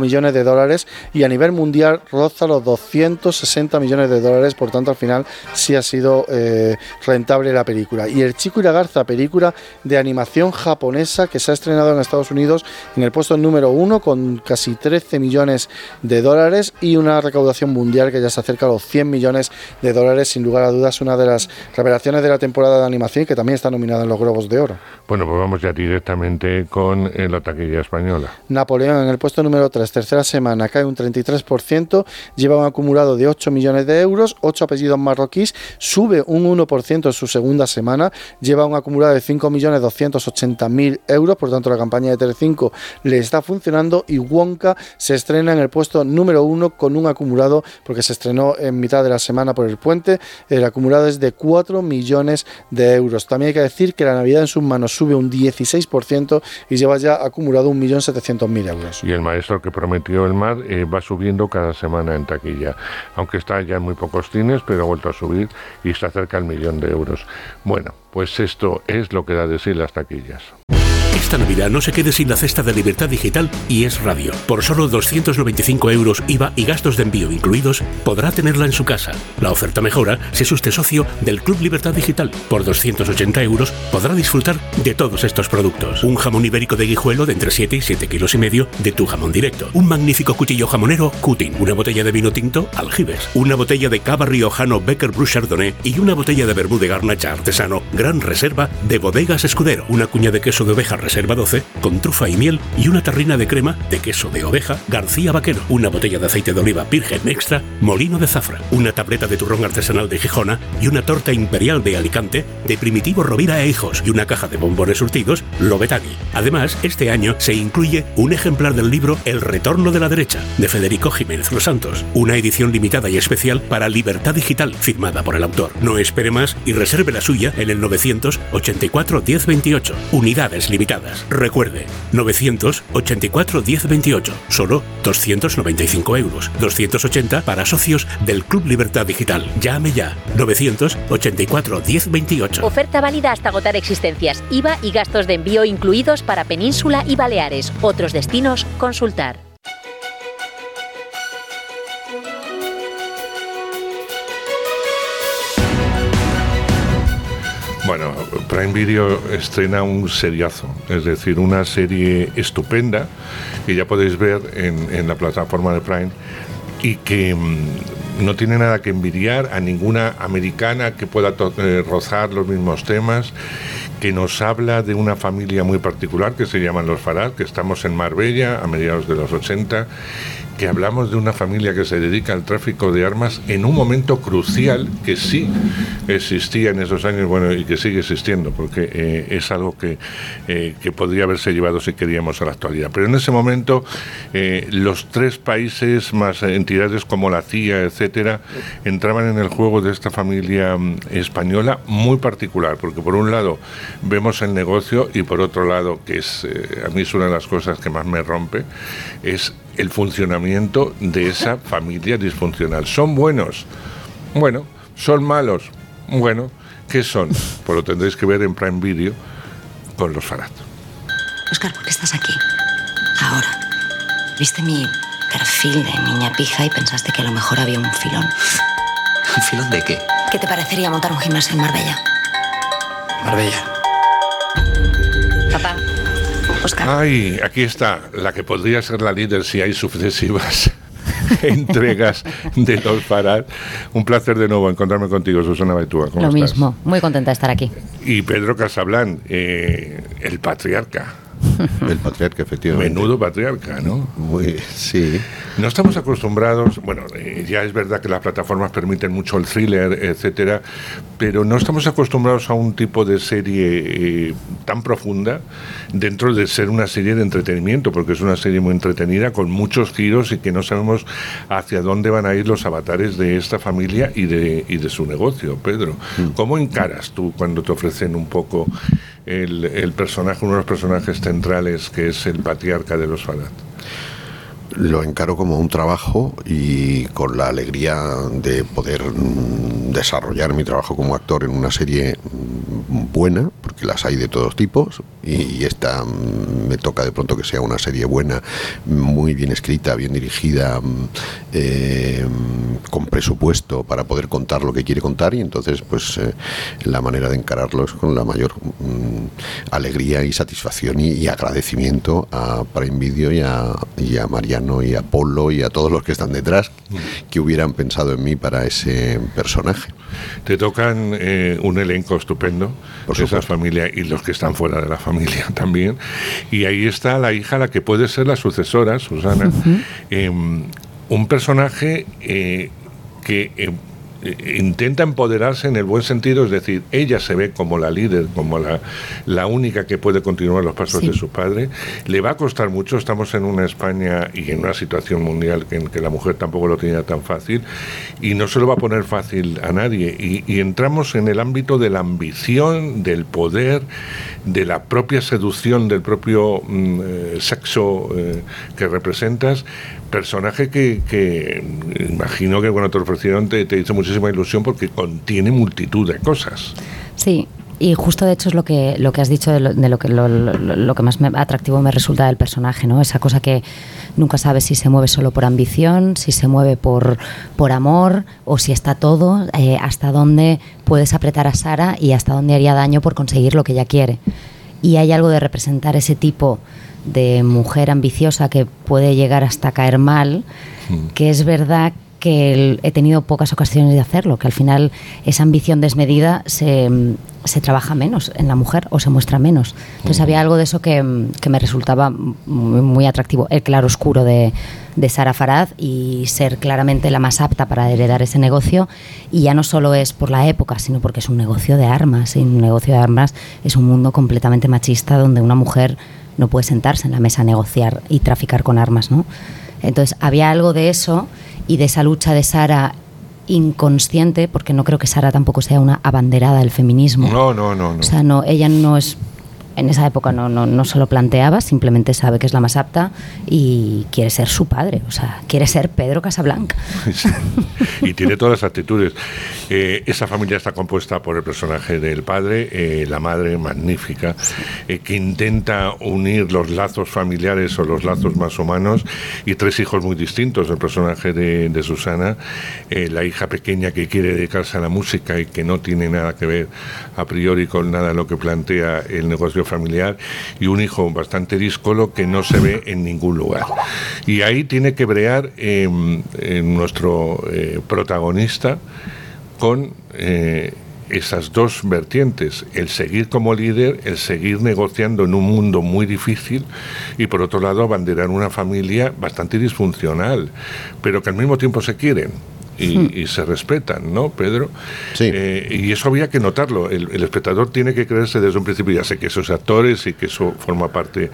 millones de dólares y a nivel mundial roza los 260 millones de dólares, por tanto al final sí ha sido eh, rentable la película. Y El Chico y la Garza, película de animación japonesa que se ha estrenado en Estados Unidos en el puesto número uno con casi 13 millones de dólares y una recaudación mundial que ya se acerca a los 100 millones de dólares, sin lugar a dudas una de las revelaciones de la temporada de animación que también está nominada en los Globos de Oro. Bueno, pues vamos ya directamente con eh, la taquilla española. Napoleón en el puesto número 3, tercera semana, cae un 33%, lleva un acumulado de 8 millones de euros, 8 apellidos marroquíes, sube un 1% en su segunda semana, lleva un acumulado de 5.280.000 euros, por tanto la campaña de Telecinco le está funcionando y Wonka se estrena en el puesto número 1 con un acumulado, porque se estrenó en mitad de la semana por el puente, el acumulado es de 4 millones de euros. También hay que decir que la Navidad en sus manos sube un 16% y lleva ya acumulado 1.700.000 euros. Y el maestro que prometió el mar eh, va subiendo cada semana en taquilla, aunque está ya en muy pocos cines, pero ha vuelto a subir y está cerca del millón de euros. Bueno, pues esto es lo que da de sí las taquillas. Esta Navidad no se quede sin la cesta de Libertad Digital y es radio. Por solo 295 euros IVA y gastos de envío incluidos, podrá tenerla en su casa. La oferta mejora si es usted socio del Club Libertad Digital. Por 280 euros podrá disfrutar de todos estos productos. Un jamón ibérico de guijuelo de entre 7 y 7 kilos y medio de tu jamón directo. Un magnífico cuchillo jamonero Cutin. Una botella de vino tinto Aljibes. Una botella de cava riojano Becker Bruce Chardonnay y una botella de verbú de garnacha artesano Gran Reserva de Bodegas Escudero. Una cuña de queso de oveja Reserva 12 con trufa y miel y una tarrina de crema de queso de oveja García Vaquero, una botella de aceite de oliva virgen extra Molino de Zafra, una tableta de turrón artesanal de Gijona y una torta imperial de Alicante de Primitivo Rovira e Hijos y una caja de bombones surtidos Lobetani. Además, este año se incluye un ejemplar del libro El Retorno de la Derecha de Federico Jiménez Los Santos, una edición limitada y especial para Libertad Digital firmada por el autor. No espere más y reserve la suya en el 984 1028. Unidades limitadas. Recuerde, 984 1028, solo 295 euros, 280 para socios del Club Libertad Digital. Llame ya, 984 1028. Oferta válida hasta agotar existencias, IVA y gastos de envío incluidos para Península y Baleares. Otros destinos, consultar. Bueno, Prime Video estrena un seriazo, es decir, una serie estupenda que ya podéis ver en, la plataforma de Prime y que mm, no tiene nada que envidiar a ninguna americana que pueda eh, rozar los mismos temas, que nos habla de una familia muy particular que se llaman los Farad, que estamos en Marbella a mediados de los 80 que hablamos de una familia que se dedica al tráfico de armas en un momento crucial que sí existía en esos años, bueno, y que sigue existiendo, porque eh, es algo que, eh, que, podría haberse llevado si queríamos a la actualidad. Pero en ese momento, eh, los tres países, más entidades como la CIA, etcétera, entraban en el juego de esta familia mm, española muy particular, porque por un lado vemos el negocio y por otro lado, que es a mí es una de las cosas que más me rompe, es el funcionamiento de esa familia disfuncional. ¿Son buenos? Bueno, ¿son malos? Bueno, ¿qué son? Pues lo tendréis que ver en Prime Video con los Farad. Oscar, ¿por qué estás aquí? Ahora. Viste mi perfil de niña pija y pensaste que a lo mejor había un filón. ¿Un filón de qué? ¿Qué te parecería montar un gimnasio en Marbella? Marbella. Ay, aquí está, la que podría ser la líder si hay sucesivas entregas de los Farad. Un placer de nuevo encontrarme contigo, Susana Baitúa. ¿Cómo Lo estás? mismo, muy contenta de estar aquí. Y Pedro Casablan, eh, el patriarca. El patriarca, efectivamente. Menudo patriarca, ¿no? Muy, sí. No estamos acostumbrados, bueno, eh, ya es verdad que las plataformas permiten mucho el thriller, etcétera, pero no estamos acostumbrados a un tipo de serie eh, tan profunda dentro de ser una serie de entretenimiento, porque es una serie muy entretenida con muchos giros y que no sabemos hacia dónde van a ir los avatares de esta familia y de, y de su negocio, Pedro. ¿Cómo encaras tú cuando te ofrecen un poco el, el personaje, uno de los personajes que es el patriarca de los Farad? Lo encaro como un trabajo y con la alegría de poder mm, desarrollar mi trabajo como actor en una serie mm, buena, porque las hay de todos tipos, y esta mm, me toca de pronto que sea una serie buena, muy bien escrita, bien dirigida, eh, con presupuesto para poder contar lo que quiere contar, y entonces pues eh, la manera de encararlo es con la mayor alegría y satisfacción y, agradecimiento a Prime Video y a, y a Y a Polo y a todos los que están detrás que hubieran pensado en mí para ese personaje. Te tocan eh, un elenco estupendo, Por esa familia y los que están fuera de la familia también. Y ahí está la hija, la que puede ser la sucesora, Susana. Em, un personaje eh, que eh, intenta empoderarse en el buen sentido, es decir, ella se ve como la líder, como la, la única que puede continuar los pasos de su padre. Le va a costar mucho, estamos en una España y en una situación mundial en que la mujer tampoco lo tenía tan fácil y no se lo va a poner fácil a nadie. Y, y entramos en el ámbito de la ambición, del poder, de la propia seducción, del propio mm, eh, sexo eh, que representas. Personaje que, que imagino que cuando te ofrecieron te, te hizo muchísima ilusión porque contiene multitud de cosas. Sí, y justo de hecho es lo que, lo que has dicho de lo, de lo que, lo, lo- lo que más me- atractivo me resulta del personaje, ¿no? Esa cosa que nunca sabes si se mueve solo por ambición, si se mueve por, por amor o si está todo, eh, hasta dónde puedes apretar a Sara y hasta dónde haría daño por conseguir lo que ella quiere. Y hay algo de representar ese tipo de mujer ambiciosa que puede llegar hasta caer mal, que es verdad que el- he tenido pocas ocasiones de hacerlo, que al final esa ambición desmedida se, mm, se trabaja menos en la mujer o se muestra menos. Entonces había algo de eso que, mm, que me resultaba muy, muy atractivo, el claro oscuro de, de Sara Farad y ser claramente la más apta para heredar ese negocio. Y ya no solo es por la época, sino porque es un negocio de armas. Y un negocio de armas es un mundo completamente machista donde una mujer no puede sentarse en la mesa a negociar y traficar con armas, ¿no? Entonces había algo de eso y de esa lucha de Sara inconsciente, porque no creo que Sara tampoco sea una abanderada del feminismo. No, no, no, no. O sea, no, ella no es. En esa época no, no, no se lo planteaba, simplemente sabe que es la más apta y quiere ser su padre, o sea, quiere ser Pedro Casablanca. y tiene todas las actitudes. Eh, esa familia está compuesta por el personaje del padre, eh, la madre magnífica, eh, que intenta unir los lazos familiares o los lazos más humanos, y tres hijos muy distintos. El personaje de, de Susana, la hija pequeña que quiere dedicarse a la música y que no tiene nada que ver a priori con nada lo que plantea el negocio familiar, y un hijo bastante díscolo que no se ve en ningún lugar. Y ahí tiene que brear eh, eh, nuestro eh, protagonista con eh, esas dos vertientes, el seguir como líder, el seguir negociando en un mundo muy difícil y por otro lado abanderar una familia bastante disfuncional, pero que al mismo tiempo se quieren. Y, Hmm. y se respetan, ¿no, Pedro? Eh, y eso había que notarlo. El, el espectador tiene que creerse desde un principio. Ya sé que esos actores y que eso forma parte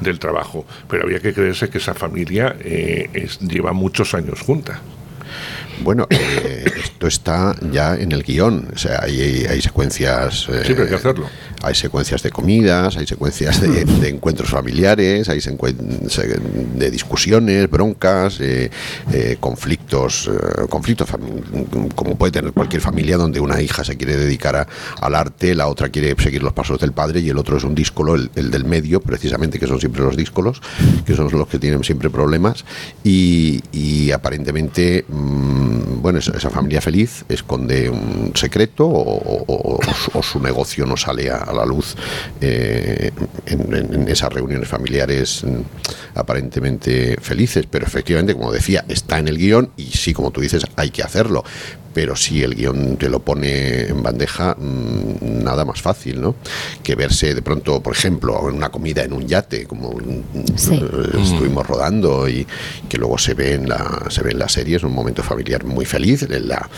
del trabajo, pero había que creerse que esa familia eh, es- lleva muchos años junta. Bueno, eh, esto está ya en el guion. O sea, hay, hay secuencias. eh, Siempre hay que hacerlo. Hay secuencias de comidas, hay secuencias de, de encuentros familiares, hay de discusiones, broncas, eh, eh, conflictos, eh, conflictos como puede tener cualquier familia donde una hija se quiere dedicar a- al arte, la otra quiere seguir los pasos del padre y el otro es un díscolo, el, el del medio, precisamente, que son siempre los díscolos, que son los que tienen siempre problemas y, y aparentemente, mm, bueno, esa, familia feliz esconde un secreto o, su, negocio no sale a, la luz eh, en, esas reuniones familiares mm, aparentemente felices, pero efectivamente, como decía, está en el guion y sí, como tú dices, hay que hacerlo pero si el guion te lo pone en bandeja, mm, nada más fácil, ¿no? Que verse de pronto, por ejemplo, en una comida en un yate, como mm, eh, estuvimos rodando y que luego se ve en la, se ve en la serie, es un momento familiar muy feliz, la,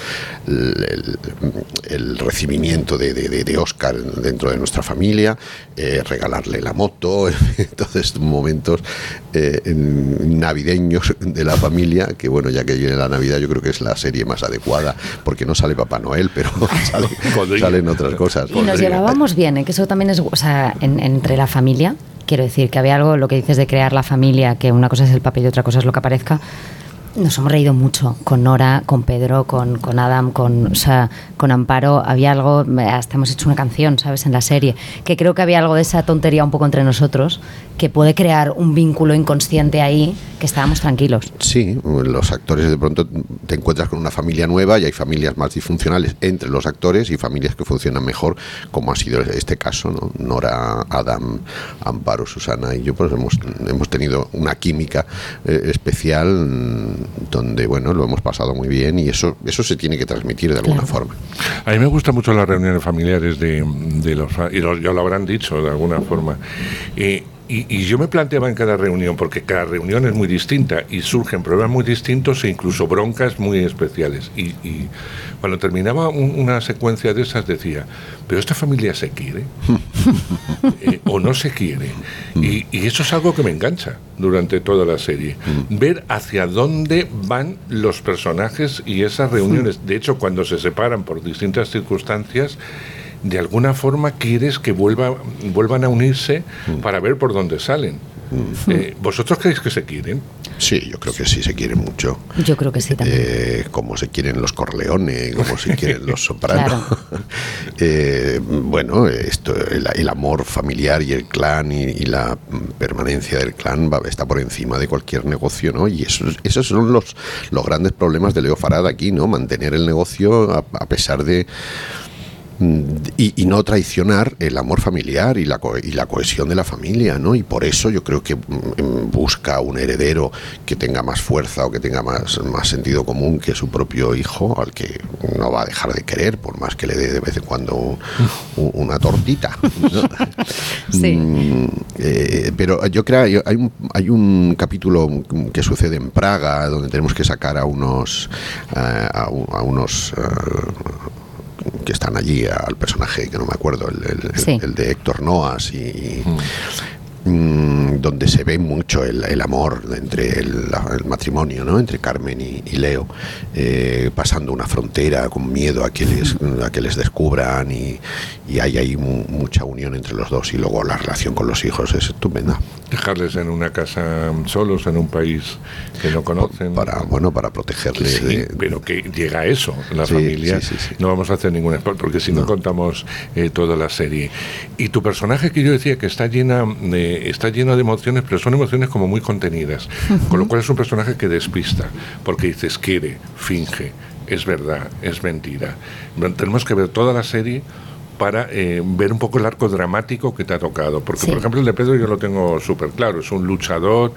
el, recibimiento de, de, Oscar dentro de nuestra familia, eh, regalarle la moto, entonces momentos eh, navideños de la familia, que bueno, ya que viene la Navidad yo creo que es la serie más adecuada porque no sale Papá Noel, pero salen otras cosas. Y nos llevábamos bien, ¿eh? que eso también es, o sea, entre la familia, quiero decir que había algo, lo que dices de crear la familia, que una cosa es el papel y otra cosa es lo que aparezca, nos hemos reído mucho con Nora, con Pedro, con, con Adam, con, o sea, con Amparo. Había algo, hasta hemos hecho una canción, ¿sabes? En la serie, que creo que había algo de esa tontería un poco entre nosotros, que puede crear un vínculo inconsciente ahí, que estábamos tranquilos. Sí, los actores de pronto te encuentras con una familia nueva y hay familias más disfuncionales entre los actores y familias que funcionan mejor, como ha sido este caso, ¿no? Nora, Adam, Amparo, Susana y yo, pues hemos, hemos tenido una química eh, especial donde bueno lo hemos pasado muy bien y eso eso se tiene que transmitir de alguna forma. A mí me gustan mucho las reuniones familiares de, los y ya lo habrán dicho de alguna forma. Y, yo me planteaba en cada reunión, porque cada reunión es muy distinta y surgen problemas muy distintos e incluso broncas muy especiales. Y, cuando terminaba una secuencia de esas decía, pero esta familia se quiere eh, o no se quiere. Y, eso es algo que me engancha durante toda la serie. Ver hacia dónde van los personajes y esas reuniones. De hecho, cuando se separan por distintas circunstancias, de alguna forma quieres que vuelva, vuelvan a unirse para ver por dónde salen. Eh, ¿Vosotros creéis que se quieren? Sí, yo creo que sí se quieren mucho. Yo creo que sí también. Eh, como se quieren los Corleone, como se quieren los Soprano. Eh, bueno, esto, el, amor familiar y el clan y, la permanencia del clan va, está por encima de cualquier negocio, ¿no? Y esos, esos son los, los grandes problemas de Leo Farad aquí, ¿no? Mantener el negocio a pesar de y, no traicionar el amor familiar y la, y la cohesión de la familia, ¿no? Y por eso yo creo que mm, busca un heredero que tenga más fuerza o que tenga más, más sentido común que su propio hijo, al que no va a dejar de querer, por más que le dé de vez en cuando una tortita. Mm, eh, pero yo creo hay un, hay un capítulo que sucede en Praga donde tenemos que sacar a unos eh, a, unos eh, que están allí al personaje que no me acuerdo, el, de Héctor Noas y, mm. Mm, donde se ve mucho el, amor entre el, matrimonio, ¿no? entre Carmen y, Leo, eh, pasando una frontera con miedo a que les, a que les descubran y, hay ahí mucha unión entre los dos y luego la relación con los hijos es estupenda. Dejarles en una casa solos, en un país que no conocen. Para, bueno, para protegerles. pero que llega a eso, la familia. no vamos a hacer ningún spoiler, porque si no, contamos eh, toda la serie. Y tu personaje que yo decía que está llena de está lleno de emociones, pero son emociones como muy contenidas. Con lo cual es un personaje que despista, porque dices, quiere, finge, es verdad, es mentira. Tenemos que ver toda la serie para eh, ver un poco el arco dramático que te ha tocado. Porque, por ejemplo, el de Pedro yo lo tengo súper claro. Es un luchador,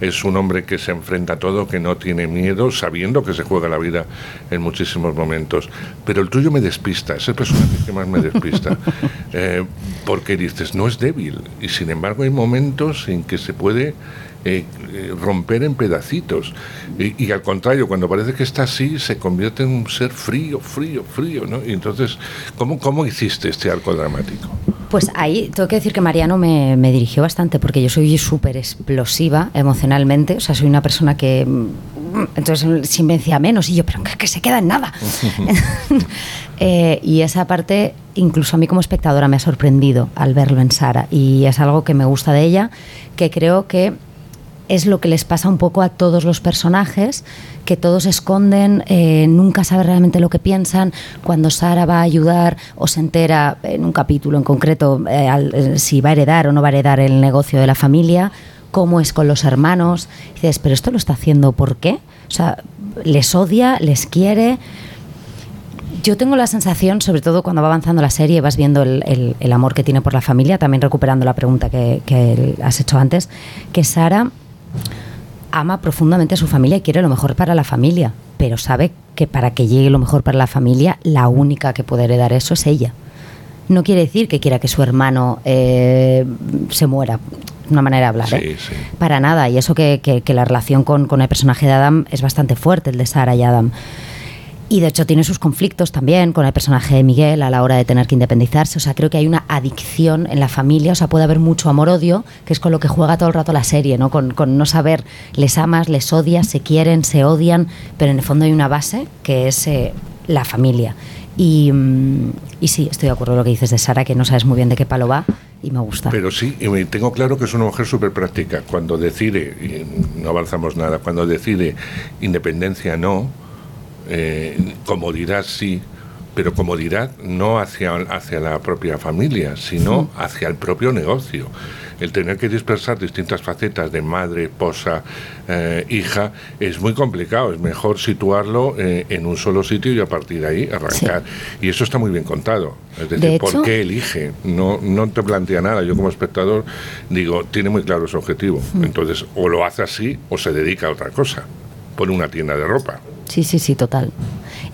es un hombre que se enfrenta a todo, que no tiene miedo, sabiendo que se juega la vida en muchísimos momentos. Pero el tuyo me despista, es el personaje que más me despista. Eh, porque dices, no es débil. Y sin embargo hay momentos en que se puede eh, eh, romper en pedacitos. Y, al contrario, cuando parece que está así, se convierte en un ser frío, frío, frío, ¿no? Y entonces, ¿cómo, cómo hiciste este arco dramático? Pues ahí tengo que decir que Mariano me, me dirigió bastante, porque yo soy súper explosiva emocionalmente, o sea, soy una persona que... Mm, entonces, si me decía menos, y yo, pero que, que se queda en nada. Eh, y esa parte, incluso a mí como espectadora, me ha sorprendido al verlo en Sara. Y es algo que me gusta de ella, que creo que es lo que les pasa un poco a todos los personajes, que todos esconden, eh, nunca sabe realmente lo que piensan. Cuando Sara va a ayudar o se entera en un capítulo en concreto eh, eh, si va a heredar o no va a heredar el negocio de la familia, cómo es con los hermanos. dices, pero esto lo está haciendo ¿por qué? O sea, les odia, les quiere. Yo tengo la sensación, sobre todo cuando va avanzando la serie, vas viendo el, el, amor que tiene por la familia, también recuperando la pregunta que has hecho antes, que Sara ama profundamente a su familia y quiere lo mejor para la familia, pero sabe que para que llegue lo mejor para la familia, la única que puede heredar eso es ella. No quiere decir que quiera que su hermano eh, se muera, una manera de hablar. ¿eh? Para nada, y eso que, que, la relación con, con, el personaje de Adam es bastante fuerte, el de Sara y Adam. Y de hecho tiene sus conflictos también con el personaje de Miguel a la hora de tener que independizarse. O sea, creo que hay una adicción en la familia. O sea, puede haber mucho amor-odio, que es con lo que juega todo el rato la serie, ¿no? Con, con, no saber, les amas, les odias, se quieren, se odian, pero en el fondo hay una base que es eh, la familia. Y, mm, y, sí, estoy de acuerdo con lo que dices de Sara, que no sabes muy bien de qué palo va y me gusta. Pero sí, y tengo claro que es una mujer súper práctica. Cuando decide, no avanzamos nada, cuando decide independencia no, eh, comodidad sí, pero comodidad no hacia, hacia la propia familia, sino hacia el propio negocio. El tener que dispersar distintas facetas de madre, esposa, eh, hija, es muy complicado. Es mejor situarlo eh, en un solo sitio y a partir de ahí arrancar. Y eso está muy bien contado. Es decir, ¿por qué elige? No, no te plantea nada. Yo como espectador digo, tiene muy claro su objetivo. Entonces, o lo hace así o se dedica a otra cosa. Pone una tienda de ropa. Sí, sí, sí, total.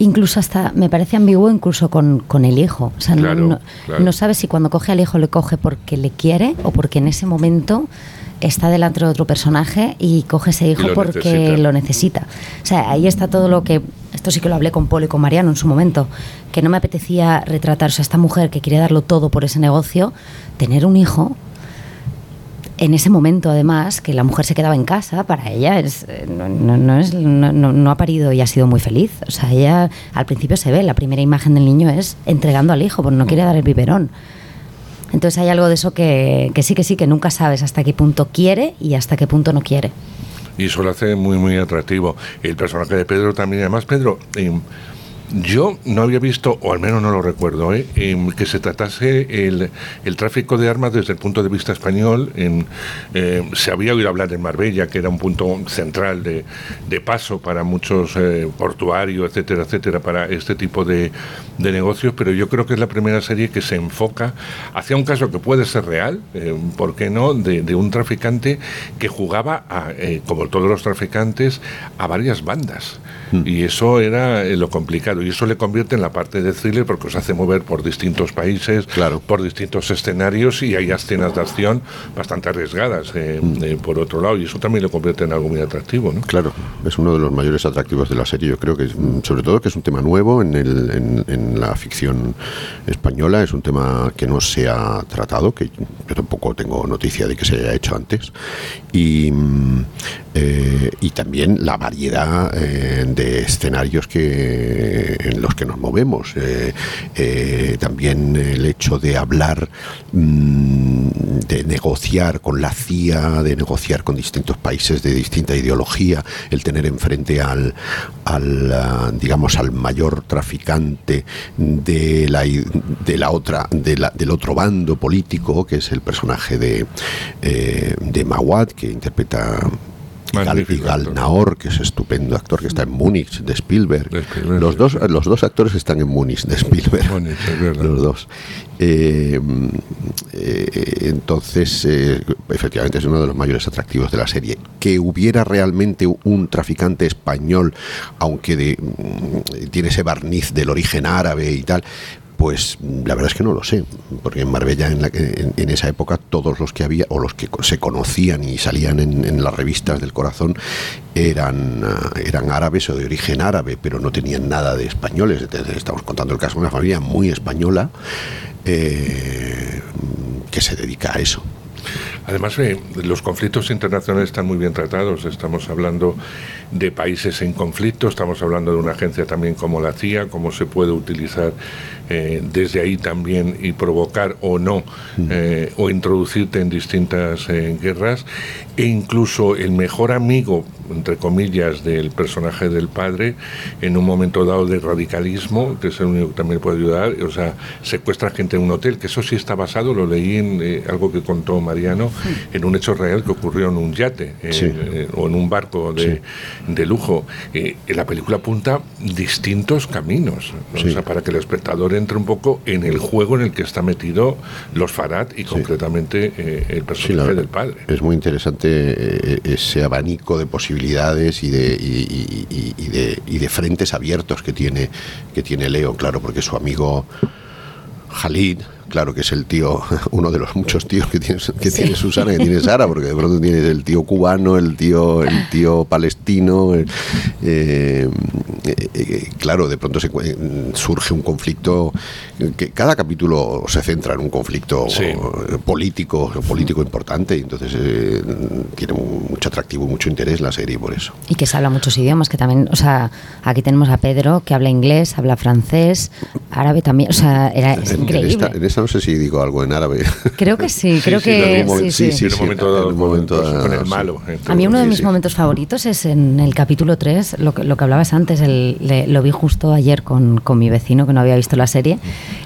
Incluso hasta, me parece ambiguo incluso con, con el hijo. O sea, no, no, sabes si cuando coge al hijo le coge porque le quiere o porque en ese momento está delante de otro personaje y coge ese hijo porque lo necesita. O sea, ahí está todo lo que, esto sí que lo hablé con Polo y con Mariano en su momento, que no me apetecía retratar, o sea, esta mujer que quiere darlo todo por ese negocio, tener un hijo en ese momento, además, que la mujer se quedaba en casa, para ella es, eh, no, es, no, ha parido y ha sido muy feliz. O sea, ella al principio se ve, la primera imagen del niño es entregando al hijo, porque no quiere dar el biberón. Entonces hay algo de eso que, que sí, que sí, que nunca sabes hasta qué punto quiere y hasta qué punto no quiere. Y eso lo hace muy, muy atractivo. El personaje de Pedro también, además, Pedro... Yo no había visto, o al menos no lo recuerdo, ¿eh? que se tratase el, el, tráfico de armas desde el punto de vista español. En, eh, se había oído hablar de Marbella, que era un punto central de, paso para muchos eh, portuarios, etcétera, etcétera, para este tipo de, de, negocios, pero yo creo que es la primera serie que se enfoca hacia un caso que puede ser real, ¿por qué no?, de, de, un traficante que jugaba, a, como todos los traficantes, a varias bandas. Hmm. Y eso era lo complicado y eso le convierte en la parte de thriller porque os hace mover por distintos países, por distintos escenarios y hay escenas de acción bastante arriesgadas eh, mm. eh, por otro lado y eso también lo convierte en algo muy atractivo. ¿no? Claro, es uno de los mayores atractivos de la serie. Yo creo que, mm, sobre todo, que es un tema nuevo en, el, en, la ficción española, es un tema que no se ha tratado, que yo tampoco tengo noticia de que se haya hecho antes y, mm, eh, y también la variedad de escenarios que en los que nos movemos. Eh, eh, también el hecho de hablar, mm, de negociar con la CIA, de negociar con distintos países de distinta ideología, el tener enfrente al, al ah, digamos, al mayor traficante de la, de la otra, de la, del otro bando político, que es el personaje de, eh, de que interpreta y Gal Naor, que es estupendo actor, que está en Múnich, de Spielberg. los, dos, los dos actores están en Múnich, de Spielberg. los dos. Eh, eh, entonces, eh, efectivamente, es uno de los mayores atractivos de la serie. Que hubiera realmente un traficante español, aunque de, mm, tiene ese barniz del origen árabe y tal, pues la verdad es que no lo sé, porque en Marbella en, esa época todos los que había, o los que se conocían y salían en, las revistas del corazón, eran, ah, eran árabes o de origen árabe, pero no tenían nada de españoles. estamos contando el caso de una familia muy española eh, que se dedica a eso. Además, eh, los conflictos internacionales están muy bien tratados. Estamos hablando de países en conflicto, estamos hablando de una agencia también como la CIA, cómo se puede utilizar eh, desde ahí también y provocar o no, eh, o introducirte en distintas guerras. e incluso el mejor amigo, entre comillas, del personaje del padre, en un momento dado de radicalismo, que es el único que también puede ayudar, o sea, secuestra gente en un hotel, que eso sí está basado, lo leí en algo que contó Mariano, en un hecho real que ocurrió en un yate eh, eh, o en un barco de, de lujo. Eh, la película apunta distintos caminos, ¿no? o sea, para que el espectador entre un poco en el juego en el que está metido los Farad y concretamente el personaje la- del padre. Es muy interesante ese abanico de posibilidades y de, y, y- y- y de, y de frentes abiertos que tiene, que tiene Leo, claro, porque su amigo Khalid, claro que es el tío, uno de los muchos tíos que tiene, que tiene Susana, que tiene Sara, porque de pronto tienes el tío cubano, el tío, el tío palestino, el- eh, eh, eh, claro, de pronto se surge un conflicto que cada capítulo se centra en un conflicto político, político importante, y entonces eh, tiene mucho atractivo, mucho interés la serie por eso. Y que se habla muchos idiomas, que también, o sea, aquí tenemos a Pedro que habla inglés, habla francés, árabe también, o sea, era, es En- En increíble. esta, en esta no sé si digo algo en árabe. Creo que sí, creo que sí, sí. En un momento dado, momento con- el sí. malo. A mí uno de Sí, mis sí. momentos favoritos es en el capítulo 3, lo que, lo que hablabas antes, el- le- lo vi justo ayer con, con mi vecino que no había visto la serie.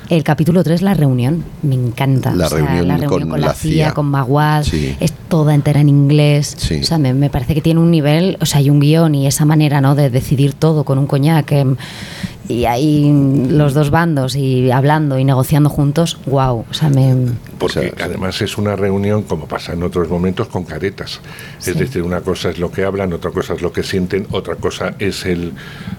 El capítulo 3, la reunión, me encanta. La O sea, reunión la reunión con con, la, la CIA, CIA. con Maguad, Sí. es toda entera en inglés. O sea, me, me parece que tiene un nivel, o sea, hay un guion y esa manera ¿no? de decidir todo con un coñac. em, y ahí los dos bandos y hablando y negociando juntos, wow, o sea, me... Porque además es una reunión, como pasa en otros momentos, con caretas. Es decir, una cosa es lo que hablan, otra cosa es lo que sienten, otra cosa es el,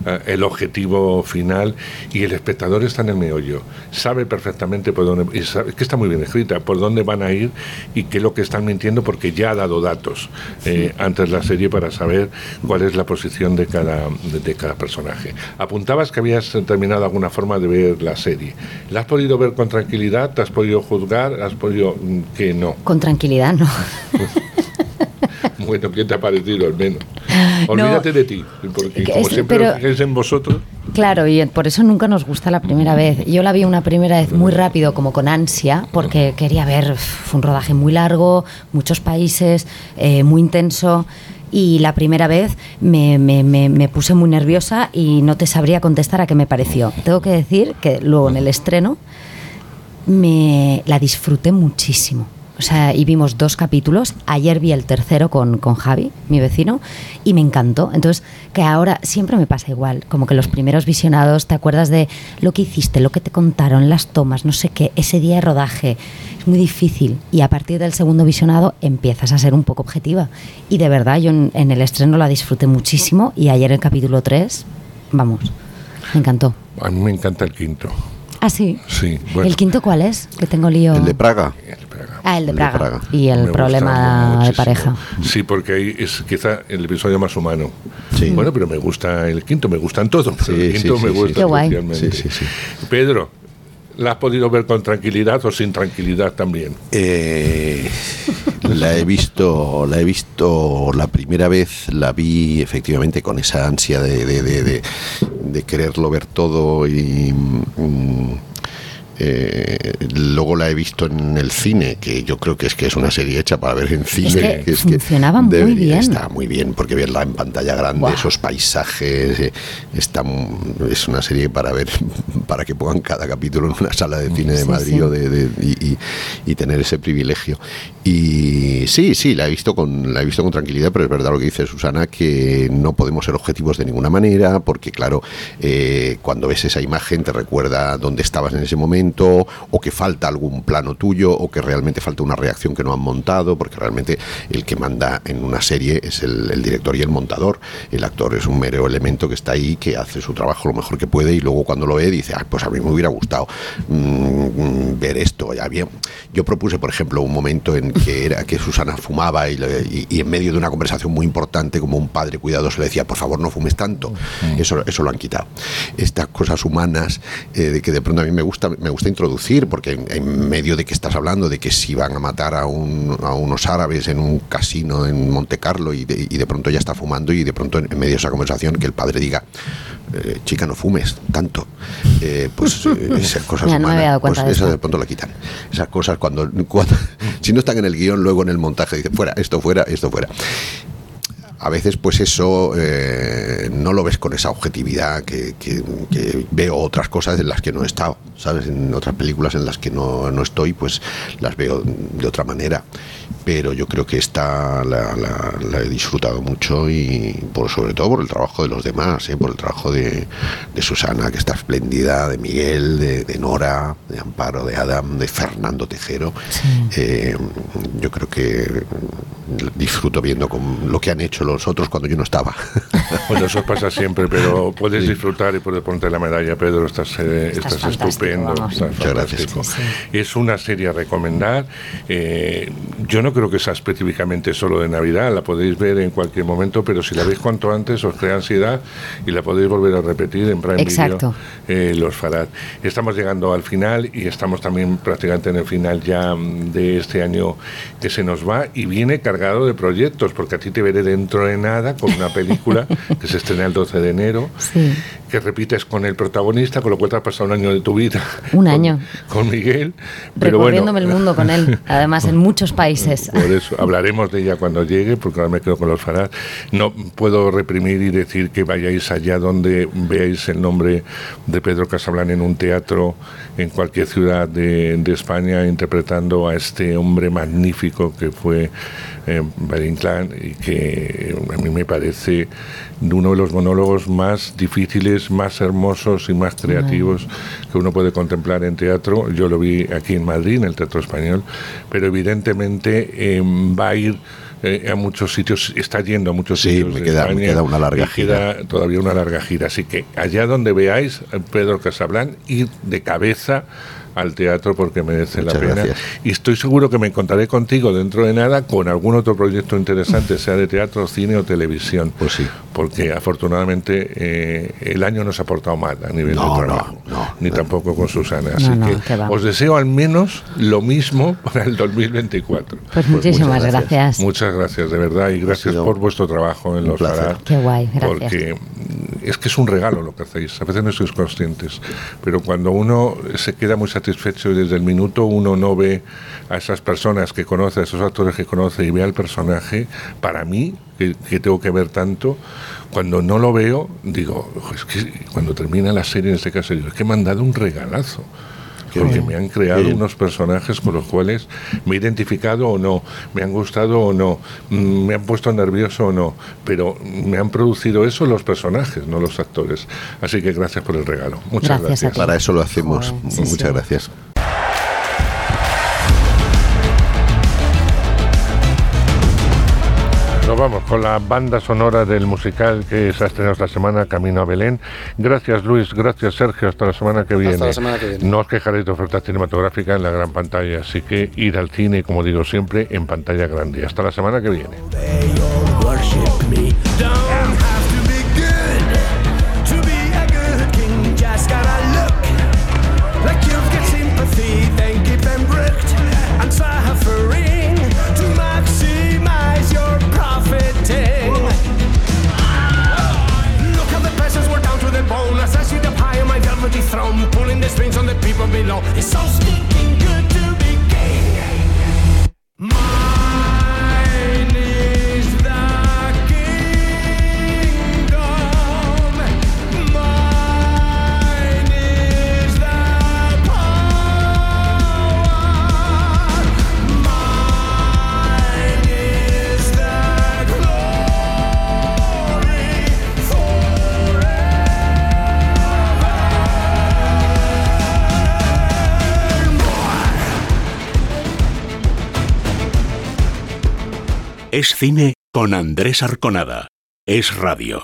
eh, el objetivo final y el espectador está en el meollo. Sabe perfectamente por dónde, y sabe- que está muy bien escrita, por dónde van a ir y qué es lo que están mintiendo, porque ya ha dado datos eh, antes la serie para saber cuál es la posición de cada, de, de cada personaje. Apuntabas que habías terminado alguna forma de ver la serie. ¿La has podido ver con tranquilidad? ¿Te has podido juzgar? ¿Has podido mm, que no? Con tranquilidad, ¿no? Bueno, ¿qué te ha parecido al menos? Olvídate de ti, porque Que como es- siempre pero- fijáis en vosotros. Claro, y por eso nunca nos gusta la primera vez. Yo la vi una primera vez muy rápido, como con ansia, porque quería ver, fue un rodaje muy largo, muchos países, eh, muy intenso. Y la primera vez me, me- me- puse muy nerviosa y no te sabría contestar a qué me pareció. Tengo que decir que luego en el estreno me la disfruté muchísimo. O sea, y vimos dos capítulos. Ayer vi el tercero con, con Javi, mi vecino, y me encantó. Entonces, que ahora siempre me pasa igual. Como que los primeros visionados, te acuerdas de lo que hiciste, lo que te contaron, las tomas, no sé qué, ese día de rodaje. Es muy difícil. Y a partir del segundo visionado empiezas a ser un poco objetiva. Y de verdad, yo en, en el estreno la disfruté muchísimo. Y ayer el capítulo 3, vamos, me encantó. A mí me encanta el quinto. Ah, sí. Sí, bueno. ¿El quinto cuál es? Que tengo lío. El de Praga. Ah, el de El de Praga. Praga. Y el Me problema de pareja. Sí, porque ahí es quizá el episodio más humano. Bueno, pero me gusta el quinto, me gustan todos, pero el Sí, quinto sí, me sí, gusta sí. Qué guay. especialmente. Sí, sí, sí. Pedro, ¿la has podido ver con tranquilidad o sin tranquilidad también? Eh, la he visto, la he visto la primera vez, la vi efectivamente con esa ansia de, de, de- de- de quererlo ver todo y mm, eh, luego la he visto en el cine, que yo creo que es que es una serie hecha para ver en cine. que funcionaba muy debería- bien. Está muy bien, porque verla en pantalla grande, esos paisajes, eh, está, es una serie para ver, para que pongan cada capítulo en una sala de cine de Madrid sí. o de, de- y, y- y tener ese privilegio. Y sí, sí, la he visto con la he visto con tranquilidad, pero es verdad lo que dice Susana que no podemos ser objetivos de ninguna manera, porque claro, eh, cuando ves esa imagen te recuerda dónde estabas en ese momento, o que falta algún plano tuyo, o que realmente falta una reacción que no han montado, porque realmente el que manda en una serie es el, el director y el montador. El actor es un mero elemento que está ahí, que hace su trabajo lo mejor que puede, y luego cuando lo ve dice, "Ay, pues a mí me hubiera gustado mm, mm, ver esto. Ya bien. Yo propuse, por ejemplo, un momento en que era que Susana fumaba y, y- y en medio de una conversación muy importante, como un padre cuidadoso le decía, por favor, no fumes tanto. Eso, eso lo han quitado. Estas cosas humanas eh, de que de pronto a mí me gusta, me gusta introducir, porque en, en medio de que estás hablando de que si van a matar a, un- a unos árabes en un casino en Monte Carlo y de, y de pronto ya está fumando y de pronto en, en medio de esa conversación que el padre diga eh, chica, no fumes tanto. Eh, pues eh, esas cosas Ya, no me había dado pues cuenta de eso eso. de pronto la quitan. Esas cosas cuando, cuando si no están en el guion, luego en el montaje dicen fuera, esto fuera, esto fuera. A veces, pues eso eh, no lo ves con esa objetividad que, que- que veo otras cosas en las que no he estado, ¿sabes? En otras películas en las que no, no estoy, pues las veo de otra manera. Pero yo creo que esta la, la- la he disfrutado mucho y por, sobre todo por el trabajo de los demás, ¿eh? por el trabajo de, de Susana, que está espléndida, de Miguel, de, de Nora, de Amparo, de Adam, de Fernando Tejero. Eh, yo creo que disfruto viendo con lo que han hecho los otros cuando yo no estaba. Bueno, eso pasa siempre, pero puedes disfrutar y puedes ponerte la medalla, Pedro. Estás, eh, Estás estás, fantástico, estupendo. estás Muchas gracias. fantástico. Es una serie a recomendar. Eh, yo no creo que sea específicamente solo de Navidad, la podéis ver en cualquier momento, pero si la veis cuanto antes os crea ansiedad y la podéis volver a repetir en Prime Exacto. Video, eh, los Farad. Estamos llegando al final y estamos también prácticamente en el final ya mm, de este año que se nos va y viene cargado de proyectos, porque a ti te veré dentro de nada con una película que se estrena el 12 de enero, Sí, que repites con el protagonista, con lo cual te has pasado un año de tu vida un año. con Miguel. Pero bueno, Recorriéndome el mundo con él, además en muchos países. por eso hablaremos de ella cuando llegue, porque ahora me quedo con los Farad. No puedo reprimir y decir que vayáis allá donde veáis el nombre de Pedro Casablan en un teatro en cualquier ciudad de, de España, interpretando a este hombre magnífico que fue eh, Valle Inclán y que a mí me parece uno de los monólogos más difíciles, más hermosos y más creativos que uno puede contemplar en teatro. Yo lo vi aquí en Madrid, en el Teatro Español, pero evidentemente eh, va a ir eh, a muchos sitios, está yendo a muchos Sí, sitios me de queda- me queda una larga y queda todavía una larga gira. Así que allá donde veáis a Pedro Casablán, ir de cabeza al teatro porque merece Muchas la pena. gracias. Y estoy seguro que me encontraré contigo dentro de nada con algún otro proyecto interesante, sea de teatro, cine o televisión. Pues sí. Porque afortunadamente eh, el año nos ha portado mal a nivel No, de no, trabajo. ni tampoco con Susana. No, Así no, que os deseo al menos lo mismo para el 2024. Pues muchísimas muchas gracias. Muchas gracias, de verdad, y gracias por vuestro trabajo en los. Farad, Qué guay, gracias. Porque es que es un regalo lo que hacéis. A veces no sois conscientes, pero cuando uno se queda muy satisfecho y desde el minuto uno no ve a esas personas que conoce, a esos actores que conoce y ve al personaje, para mí, que, tengo que ver tanto, cuando no lo veo, digo, "Ojo, es que cuando termina la serie, en este caso, digo, es que me han dado un regalazo. Porque me han creado bien. unos personajes con los cuales me he identificado o no, me han gustado o no, mm, me han puesto nervioso o no, pero me han producido eso los personajes, no los actores. Así que gracias por el regalo. Muchas Gracias. Para eso lo hacemos. Joder, sí, Muchas sí. gracias. Vamos con la banda sonora del musical que se ha estrenado esta semana, Camino a Belén. Gracias Luis, gracias Sergio, hasta la semana que viene. la semana que viene. No os quejaréis de oferta cinematográfica en la gran pantalla, así que ir al cine, como digo siempre, en pantalla grande. Hasta la semana que viene. Es cine con Andrés Arconada. Es radio.